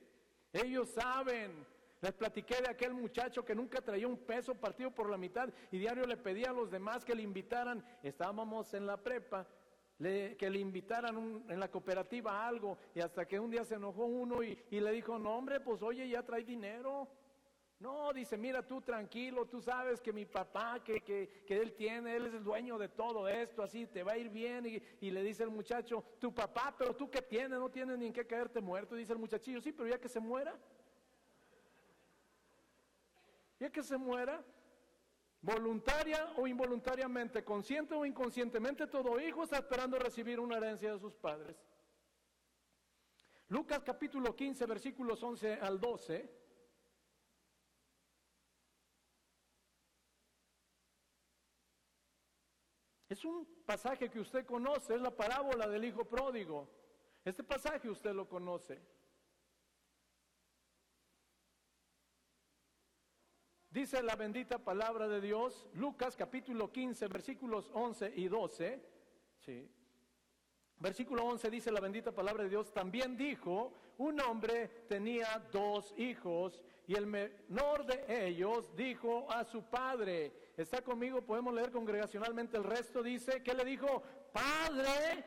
ellos saben. Les platiqué de aquel muchacho que nunca traía un peso partido por la mitad y diario le pedía a los demás que le invitaran. Estábamos en la prepa, que le invitaran en la cooperativa algo y hasta que un día se enojó uno y, y le dijo, no hombre, pues oye, ya trae dinero. No, dice, mira tú tranquilo, tú sabes que mi papá, que, que, que, él tiene, él es el dueño de todo esto, así te va a ir bien. Y, y, le dice el muchacho, tu papá, pero tú qué tienes, no tienes ni en qué caerte muerto. dice el muchachillo, sí, pero ya que se muera. Ya que se muera, voluntaria o involuntariamente, consciente o inconscientemente, todo hijo está esperando recibir una herencia de sus padres. Lucas capítulo 15, versículos 11 al 12. Es un pasaje que usted conoce, es la parábola del hijo pródigo. Este pasaje usted lo conoce. Dice la bendita palabra de Dios, Lucas capítulo 15, versículos 11 y 12. Sí. Versículo 11 dice la bendita palabra de Dios, también dijo, un hombre tenía dos hijos y el menor de ellos dijo a su padre, está conmigo, podemos leer congregacionalmente el resto, dice, ¿qué le dijo? Padre,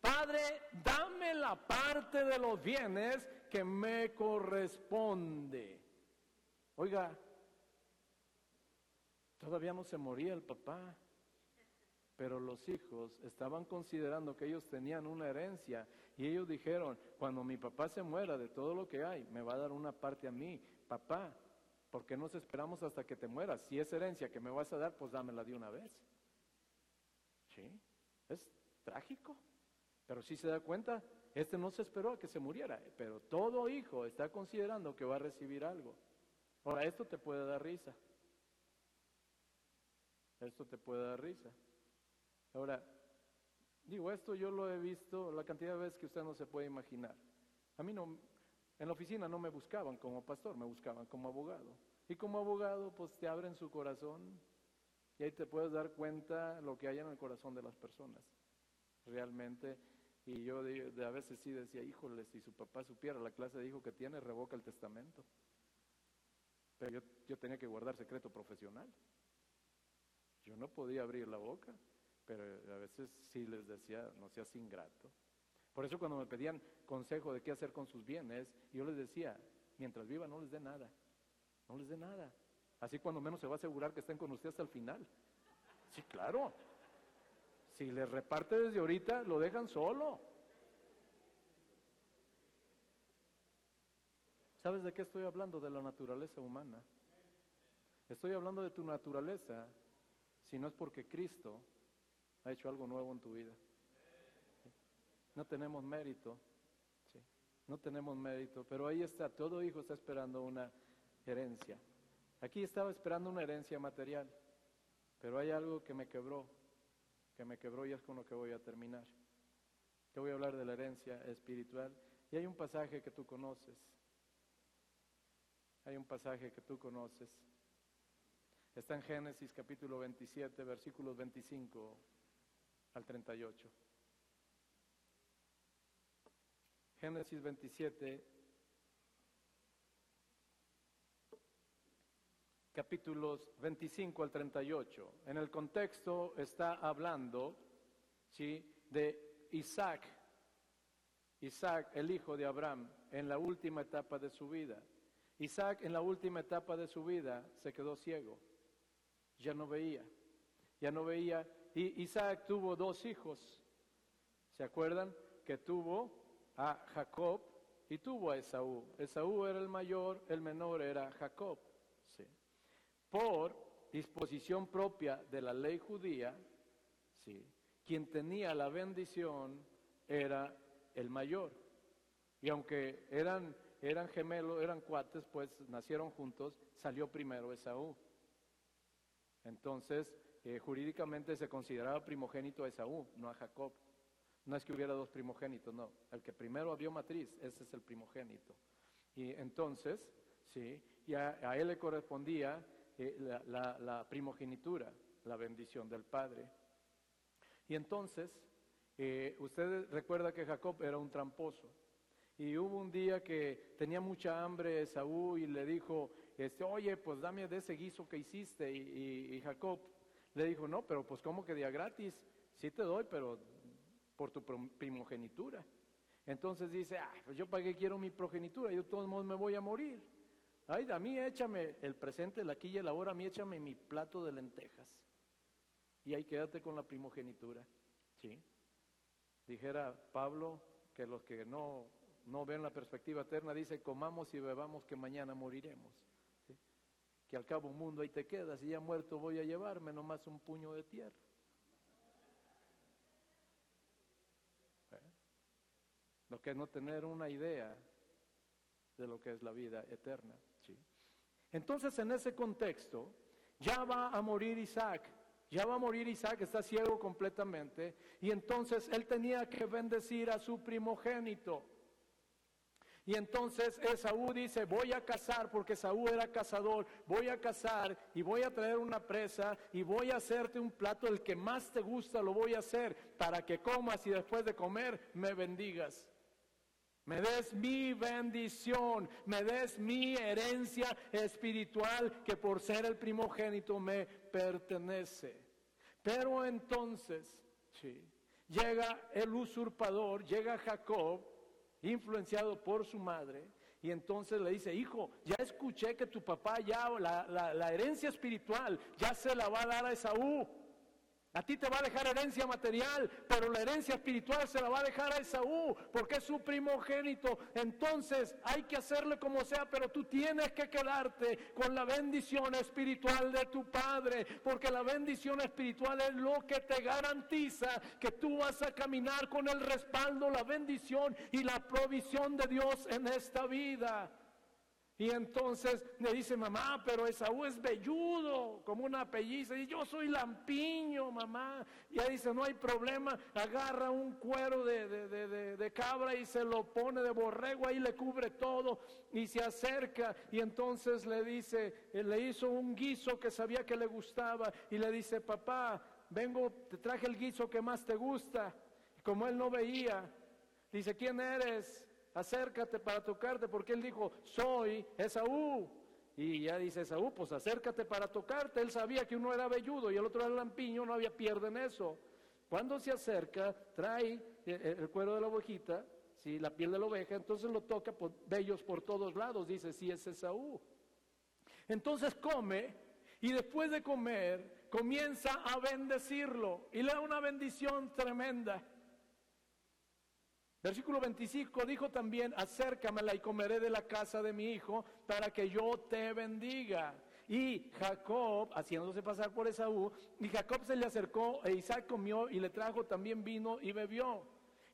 Padre, dame la parte de los bienes que me corresponde. Oiga, todavía no se moría el papá. Pero los hijos estaban considerando que ellos tenían una herencia y ellos dijeron, cuando mi papá se muera de todo lo que hay, me va a dar una parte a mí. Papá, ¿por qué nos esperamos hasta que te mueras? Si es herencia que me vas a dar, pues dámela de una vez. ¿Sí? Es trágico. Pero si se da cuenta, este no se esperó a que se muriera, pero todo hijo está considerando que va a recibir algo. Ahora, esto te puede dar risa. Esto te puede dar risa. Ahora, digo, esto yo lo he visto la cantidad de veces que usted no se puede imaginar. A mí no, en la oficina no me buscaban como pastor, me buscaban como abogado. Y como abogado, pues te abren su corazón y ahí te puedes dar cuenta lo que hay en el corazón de las personas. Realmente, y yo de, a veces sí decía, híjole, si su papá supiera la clase de hijo que tiene, revoca el testamento. Pero yo, yo tenía que guardar secreto profesional. Yo no podía abrir la boca, pero a veces sí les decía, no seas ingrato. Por eso cuando me pedían consejo de qué hacer con sus bienes, yo les decía, mientras viva no les dé nada, no les dé nada. Así cuando menos se va a asegurar que estén con usted hasta el final. Sí, claro. Si les reparte desde ahorita, lo dejan solo. ¿Sabes de qué estoy hablando? De la naturaleza humana. Estoy hablando de tu naturaleza si no es porque Cristo ha hecho algo nuevo en tu vida. No tenemos mérito, no tenemos mérito, pero ahí está, todo hijo está esperando una herencia. Aquí estaba esperando una herencia material, pero hay algo que me quebró, que me quebró y es con lo que voy a terminar. Te voy a hablar de la herencia espiritual y hay un pasaje que tú conoces. Hay un pasaje que tú conoces. Está en Génesis capítulo 27, versículos 25 al 38. Génesis 27, capítulos 25 al 38. En el contexto está hablando ¿sí? de Isaac, Isaac, el hijo de Abraham, en la última etapa de su vida. Isaac en la última etapa de su vida se quedó ciego, ya no veía, ya no veía. Y Isaac tuvo dos hijos, ¿se acuerdan? Que tuvo a Jacob y tuvo a Esaú. Esaú era el mayor, el menor era Jacob. Sí. Por disposición propia de la ley judía, sí, quien tenía la bendición era el mayor. Y aunque eran, eran gemelos, eran cuates, pues nacieron juntos, salió primero Esaú. Entonces, eh, jurídicamente se consideraba primogénito a Esaú, no a Jacob. No es que hubiera dos primogénitos, no. El que primero abrió matriz, ese es el primogénito. Y entonces, sí, y a, él le correspondía eh, la, primogenitura, la bendición del Padre. Y entonces, eh, usted recuerda que Jacob era un tramposo. Y hubo un día que tenía mucha hambre Saúl y le dijo, este, oye, pues dame de ese guiso que hiciste. Y Jacob le dijo, no, pero pues como que día gratis, sí te doy, pero por tu primogenitura. Entonces dice, ah, pues yo para qué quiero mi progenitura, yo de todos modos me voy a morir. Ay, a mí échame el presente, la y la ahora, a mí échame mi plato de lentejas. Y ahí quédate con la primogenitura. ¿Sí? Dijera Pablo que los que no, no ven la perspectiva eterna, dice, comamos y bebamos que mañana moriremos. Al cabo un mundo ahí te quedas y ya muerto voy a llevarme nomás un puño de tierra. lo que es no tener una idea de lo que es la vida eterna. Entonces, en ese contexto, ya va a morir Isaac, ya va a morir Isaac, está ciego completamente, y entonces él tenía que bendecir a su primogénito. Y entonces Esaú dice, voy a cazar, porque Esaú era cazador, voy a cazar y voy a traer una presa y voy a hacerte un plato, el que más te gusta lo voy a hacer, para que comas y después de comer me bendigas. Me des mi bendición, me des mi herencia espiritual que por ser el primogénito me pertenece. Pero entonces, llega el usurpador, llega Jacob, influenciado por su madre, y entonces le dice, hijo, ya escuché que tu papá ya, la, la, la herencia espiritual, ya se la va a dar a Esaú. A ti te va a dejar herencia material, pero la herencia espiritual se la va a dejar a Esaú, porque es su primogénito. Entonces hay que hacerle como sea, pero tú tienes que quedarte con la bendición espiritual de tu padre, porque la bendición espiritual es lo que te garantiza que tú vas a caminar con el respaldo, la bendición y la provisión de Dios en esta vida. Y entonces le dice, mamá, pero Esaú es velludo, como una pelliza. Y yo soy lampiño, mamá. Y ella dice, no hay problema. Agarra un cuero de, de, cabra y se lo pone de borrego, ahí le cubre todo. Y se acerca y entonces le dice, eh, le hizo un guiso que sabía que le gustaba. Y le dice, papá, vengo, te traje el guiso que más te gusta. Y como él no veía, dice, ¿quién eres? Acércate para tocarte, porque él dijo, soy Esaú. Y ya dice Esaú, pues acércate para tocarte. Él sabía que uno era velludo y el otro era lampiño, no había pierde en eso. Cuando se acerca, trae el cuero de la ovejita, ¿sí? la piel de la oveja, entonces lo toca por, por todos lados, dice, sí es Esaú. Entonces come y después de comer comienza a bendecirlo y le da una bendición tremenda. Versículo 25 dijo también, acércamela y comeré de la casa de mi hijo para que yo te bendiga. Y Jacob, haciéndose pasar por Esaú, y Jacob se le acercó e Isaac comió y le trajo también vino y bebió.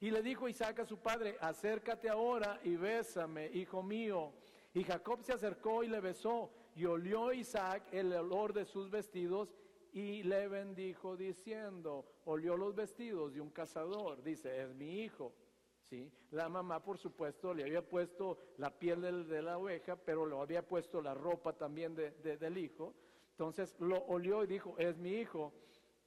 Y le dijo Isaac a su padre, acércate ahora y bésame, hijo mío. Y Jacob se acercó y le besó, y olió Isaac el olor de sus vestidos y le bendijo diciendo, olió los vestidos de un cazador, dice, es mi hijo. La mamá, por supuesto, le había puesto la piel de, la oveja, pero le había puesto la ropa también del hijo. Entonces lo olió y dijo, es mi hijo.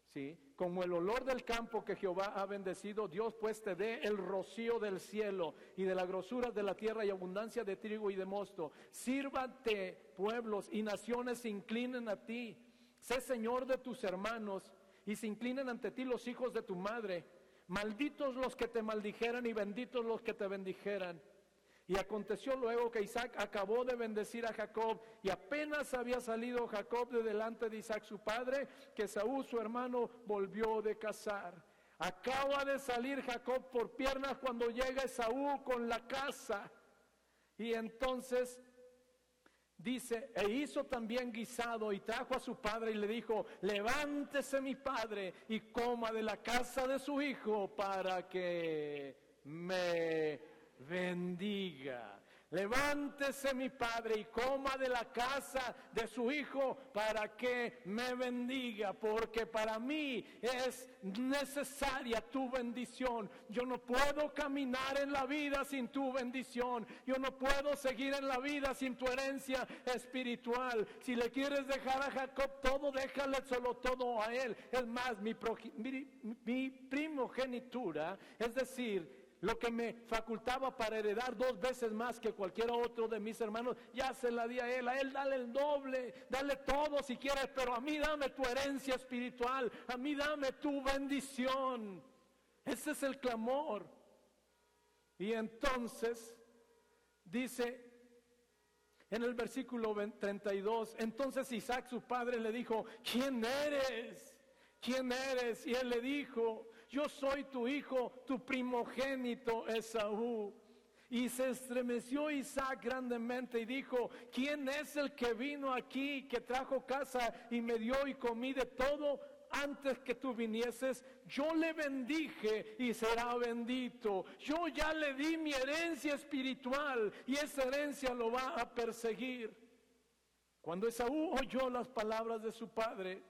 ¿Sí? Como el olor del campo que Jehová ha bendecido, Dios pues te dé el rocío del cielo y de la grosura de la tierra y abundancia de trigo y de mosto. Sírvate pueblos y naciones se inclinen a ti. Sé Señor de tus hermanos y se inclinen ante ti los hijos de tu madre. Malditos los que te maldijeran y benditos los que te bendijeran. Y aconteció luego que Isaac acabó de bendecir a Jacob y apenas había salido Jacob de delante de Isaac su padre, que Saúl su hermano volvió de cazar. Acaba de salir Jacob por piernas cuando llega Saúl con la casa. Y entonces Dice, e hizo también guisado y trajo a su padre y le dijo, levántese mi padre y coma de la casa de su hijo para que me bendiga. Levántese mi padre y coma de la casa de su hijo para que me bendiga, porque para mí es necesaria tu bendición. Yo no puedo caminar en la vida sin tu bendición. Yo no puedo seguir en la vida sin tu herencia espiritual. Si le quieres dejar a Jacob todo, déjale solo todo a él. Es más, mi, mi primogenitura, es decir, lo que me facultaba para heredar dos veces más que cualquier otro de mis hermanos, ya se la di a él. A él dale el doble, dale todo si quieres, pero a mí dame tu herencia espiritual, a mí dame tu bendición. Ese es el clamor. Y entonces dice en el versículo 32, entonces Isaac su padre le dijo, ¿quién eres? ¿Quién eres? Y él le dijo, yo soy tu hijo, tu primogénito Esaú. Y se estremeció Isaac grandemente y dijo, ¿quién es el que vino aquí, que trajo casa y me dio y comí de todo? Antes que tú vinieses, yo le bendije y será bendito. Yo ya le di mi herencia espiritual y esa herencia lo va a perseguir. Cuando Esaú oyó las palabras de su padre,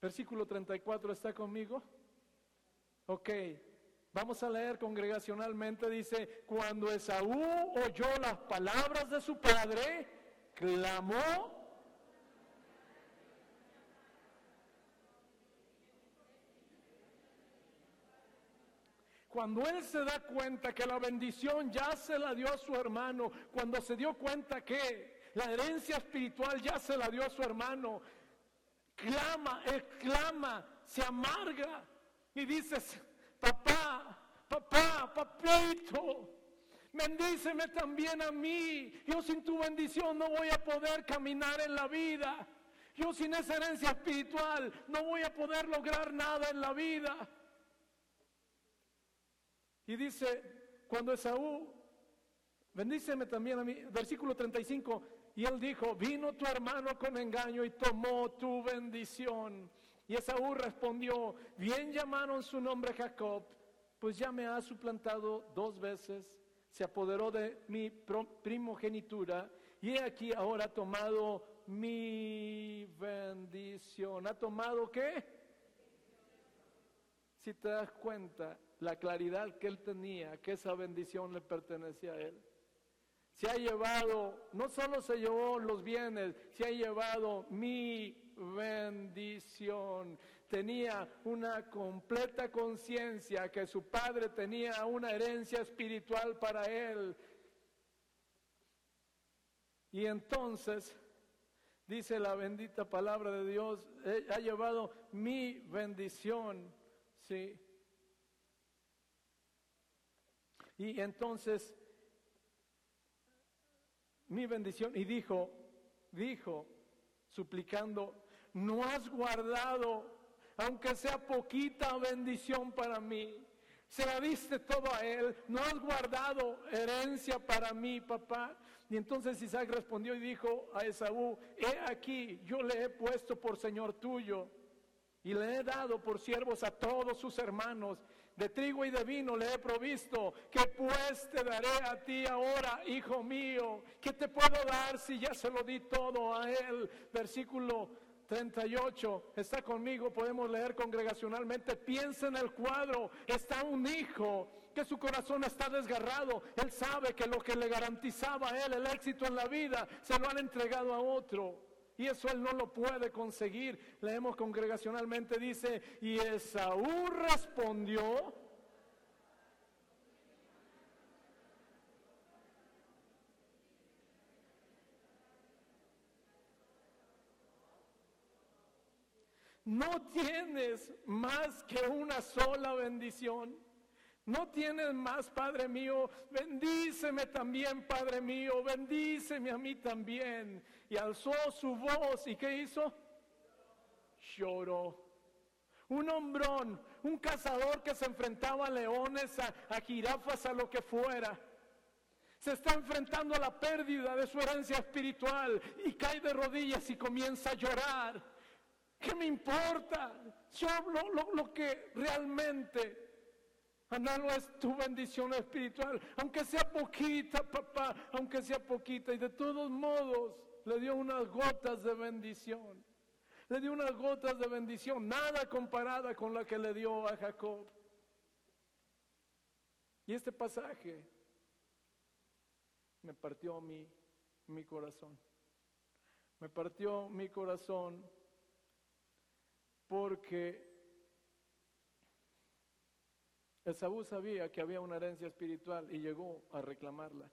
versículo 34, ¿está conmigo? Ok, vamos a leer congregacionalmente, dice, cuando Esaú oyó las palabras de su padre, clamó. Cuando él se da cuenta que la bendición ya se la dio a su hermano, cuando se dio cuenta que la herencia espiritual ya se la dio a su hermano, clama, exclama, se amarga y dices, papá, papá, papito, bendíceme también a mí. Yo sin tu bendición no voy a poder caminar en la vida. Yo sin esa herencia espiritual no voy a poder lograr nada en la vida. Y dice, cuando Esaú, bendíceme también a mí, versículo 35, y él dijo, vino tu hermano con engaño y tomó tu bendición. Y Esaú respondió, bien llamaron su nombre Jacob, pues ya me ha suplantado dos veces. se apoderó de mi primogenitura y he aquí ahora ha tomado mi bendición. ¿Ha tomado qué? Si te das cuenta, la claridad que él tenía, que esa bendición le pertenecía a él. Se ha llevado, no solo se llevó los bienes, se ha llevado mi bendición. Tenía una completa conciencia que su padre tenía una herencia espiritual para él. Y entonces, dice la bendita palabra de Dios, ha llevado mi bendición. Sí. Y entonces, mi bendición, y dijo, dijo, suplicando, no has guardado, aunque sea poquita bendición para mí. Se la diste todo a él, no has guardado herencia para mí, papá. Y entonces Isaac respondió y dijo a Esaú, he aquí, yo le he puesto por Señor tuyo y le he dado por siervos a todos sus hermanos de trigo y de vino le he provisto, que pues te daré a ti ahora, hijo mío, ¿qué te puedo dar si ya se lo di todo a él? Versículo 38, está conmigo, podemos leer congregacionalmente, piensa en el cuadro, está un hijo que su corazón está desgarrado, él sabe que lo que le garantizaba a él el éxito en la vida, se lo han entregado a otro. Y eso él no lo puede conseguir. Leemos congregacionalmente, dice, y Esaú respondió, No tienes más que una sola bendición. No tienes más, Padre mío. Bendíceme también, Padre mío. Bendíceme a mí también. Y alzó su voz. ¿Y qué hizo? Lloró. Un hombrón, un cazador que se enfrentaba a leones, a, a jirafas, a lo que fuera. Se está enfrentando a la pérdida de su herencia espiritual y cae de rodillas y comienza a llorar. ¿Qué me importa? Yo lo, lo que realmente Anhelo es tu bendición espiritual, aunque sea poquita, papá, aunque sea poquita. Y de todos modos, le dio unas gotas de bendición. Le dio unas gotas de bendición, nada comparada con la que le dio a Jacob. Y este pasaje me partió mi, mi corazón. Me partió mi corazón porque Esaú sabía que había una herencia espiritual y llegó a reclamarla.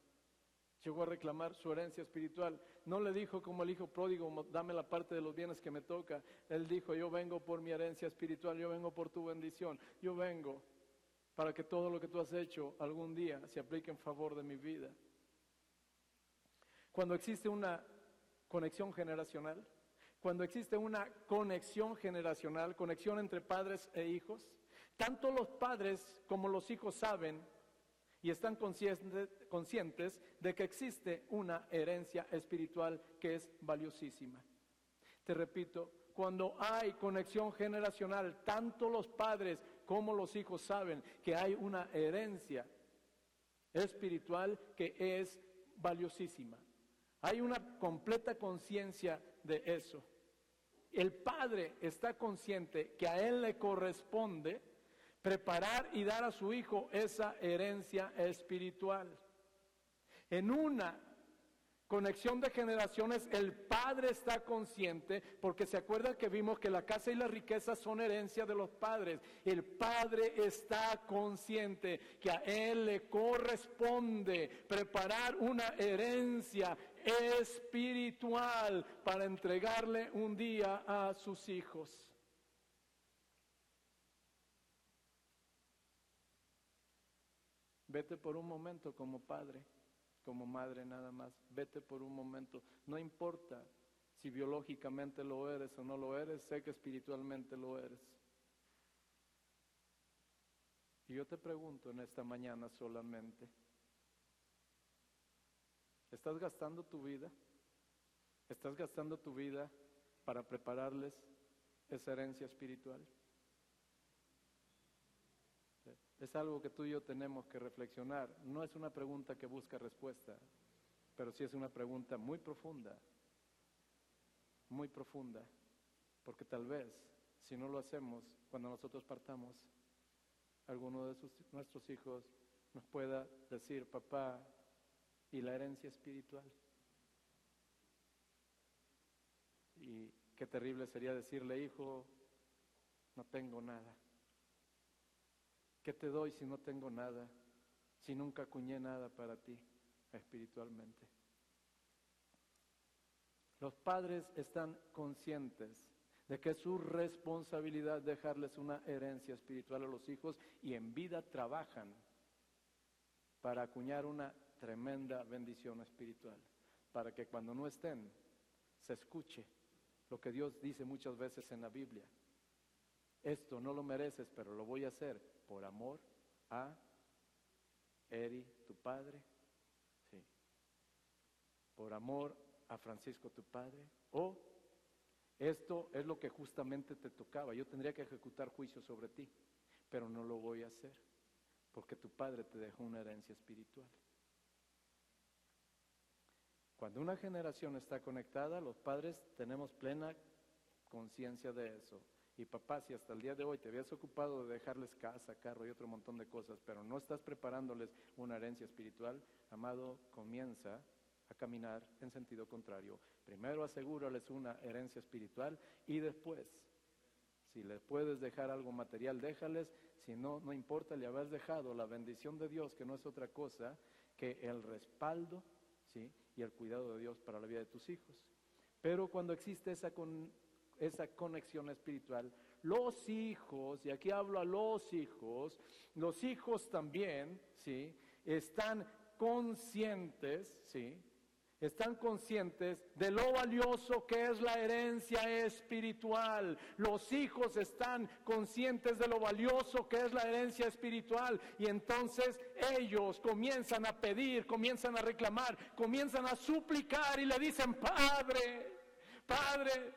Llegó a reclamar su herencia espiritual. No le dijo como el hijo pródigo, dame la parte de los bienes que me toca. Él dijo, yo vengo por mi herencia espiritual, yo vengo por tu bendición, yo vengo para que todo lo que tú has hecho algún día se aplique en favor de mi vida. Cuando existe una conexión generacional, cuando existe una conexión generacional, conexión entre padres e hijos, tanto los padres como los hijos saben y están conscientes, de que existe una herencia espiritual que es valiosísima. Te repito, cuando hay conexión generacional, tanto los padres como los hijos saben que hay una herencia espiritual que es valiosísima. Hay una completa conciencia de eso. El padre está consciente que a él le corresponde preparar y dar a su hijo esa herencia espiritual. En una conexión de generaciones, el padre está consciente, porque se acuerdan que vimos que la casa y la riqueza son herencia de los padres. El padre está consciente que a él le corresponde preparar una herencia espiritual para entregarle un día a sus hijos. Vete por un momento como padre, como madre nada más. Vete por un momento. No importa si biológicamente lo eres o no lo eres, sé que espiritualmente lo eres. Y yo te pregunto en esta mañana solamente, ¿estás gastando tu vida? ¿Estás gastando tu vida para prepararles esa herencia espiritual? es algo que tú y yo tenemos que reflexionar. No es una pregunta que busca respuesta, pero sí es una pregunta muy profunda, muy profunda, porque tal vez si no lo hacemos cuando nosotros partamos, alguno de nuestros hijos nos pueda decir, papá, ¿y la herencia espiritual? Y qué terrible sería decirle, hijo, no tengo nada. ¿Qué te doy si no tengo nada? Si nunca acuñé nada para ti espiritualmente. Los padres están conscientes de que es su responsabilidad dejarles una herencia espiritual a los hijos y en vida trabajan para acuñar una tremenda bendición espiritual, para que cuando no estén se escuche lo que Dios dice muchas veces en la Biblia. Esto no lo mereces, pero lo voy a hacer por amor a Eri, tu padre, por amor a Francisco, tu padre, o esto es lo que justamente te tocaba. Yo tendría que ejecutar juicio sobre ti, pero no lo voy a hacer, porque tu padre te dejó una herencia espiritual. Cuando una generación está conectada, los padres tenemos plena conciencia de eso. Y papá, si hasta el día de hoy te habías ocupado de dejarles casa, carro y otro montón de cosas, pero no estás preparándoles una herencia espiritual, amado, comienza a caminar en sentido contrario. Primero asegúrales una herencia espiritual y después, si les puedes dejar algo material, déjales. Si no, no importa, le habrás dejado la bendición de Dios, que no es otra cosa que el respaldo ¿sí? y el cuidado de Dios para la vida de tus hijos. Pero cuando existe esa con, esa conexión espiritual. Los hijos, y aquí hablo a los hijos, los hijos también, ¿sí? Están conscientes, ¿sí? Están conscientes de lo valioso que es la herencia espiritual. Los hijos están conscientes de lo valioso que es la herencia espiritual. Y entonces ellos comienzan a pedir, comienzan a reclamar, comienzan a suplicar y le dicen, Padre, Padre,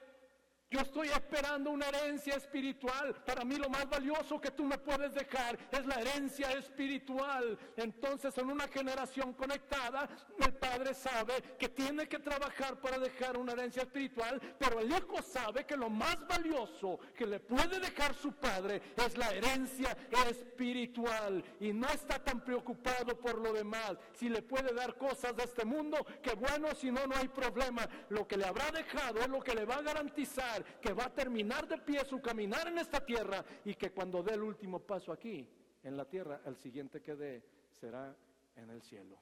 yo estoy esperando una herencia espiritual. Para mí lo más valioso que tú me puedes dejar es la herencia espiritual. Entonces en una generación conectada, el padre sabe que tiene que trabajar para dejar una herencia espiritual, pero el hijo sabe que lo más valioso que le puede dejar su padre es la herencia espiritual. Y no está tan preocupado por lo demás. Si le puede dar cosas de este mundo, que bueno, si no, no hay problema. Lo que le habrá dejado es lo que le va a garantizar que va a terminar de pie su caminar en esta tierra y que cuando dé el último paso aquí, en la tierra, el siguiente que dé será en el cielo.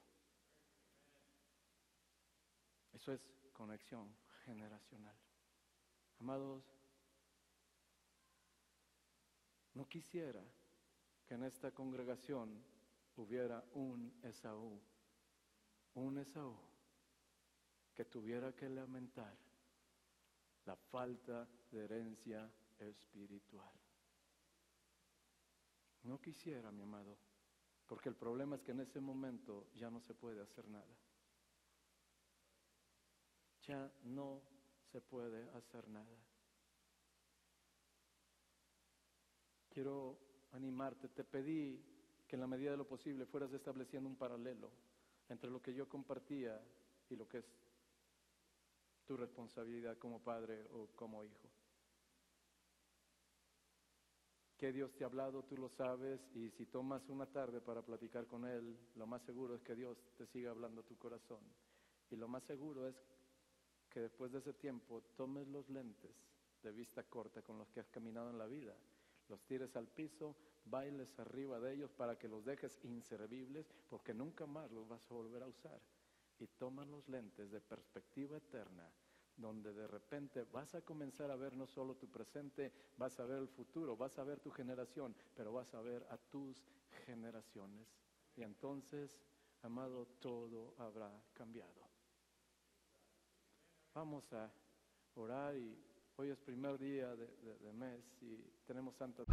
Eso es conexión generacional. Amados, no quisiera que en esta congregación hubiera un Esaú, un Esaú que tuviera que lamentar la falta de herencia espiritual. No quisiera, mi amado, porque el problema es que en ese momento ya no se puede hacer nada. Ya no se puede hacer nada. Quiero animarte, te pedí que en la medida de lo posible fueras estableciendo un paralelo entre lo que yo compartía y lo que es tu responsabilidad como padre o como hijo. Que Dios te ha hablado, tú lo sabes, y si tomas una tarde para platicar con Él, lo más seguro es que Dios te siga hablando tu corazón. Y lo más seguro es que después de ese tiempo tomes los lentes de vista corta con los que has caminado en la vida, los tires al piso, bailes arriba de ellos para que los dejes inservibles, porque nunca más los vas a volver a usar y tomas los lentes de perspectiva eterna, donde de repente vas a comenzar a ver no solo tu presente, vas a ver el futuro, vas a ver tu generación, pero vas a ver a tus generaciones. Y entonces, amado, todo habrá cambiado. Vamos a orar y hoy es primer día de, mes y tenemos santas...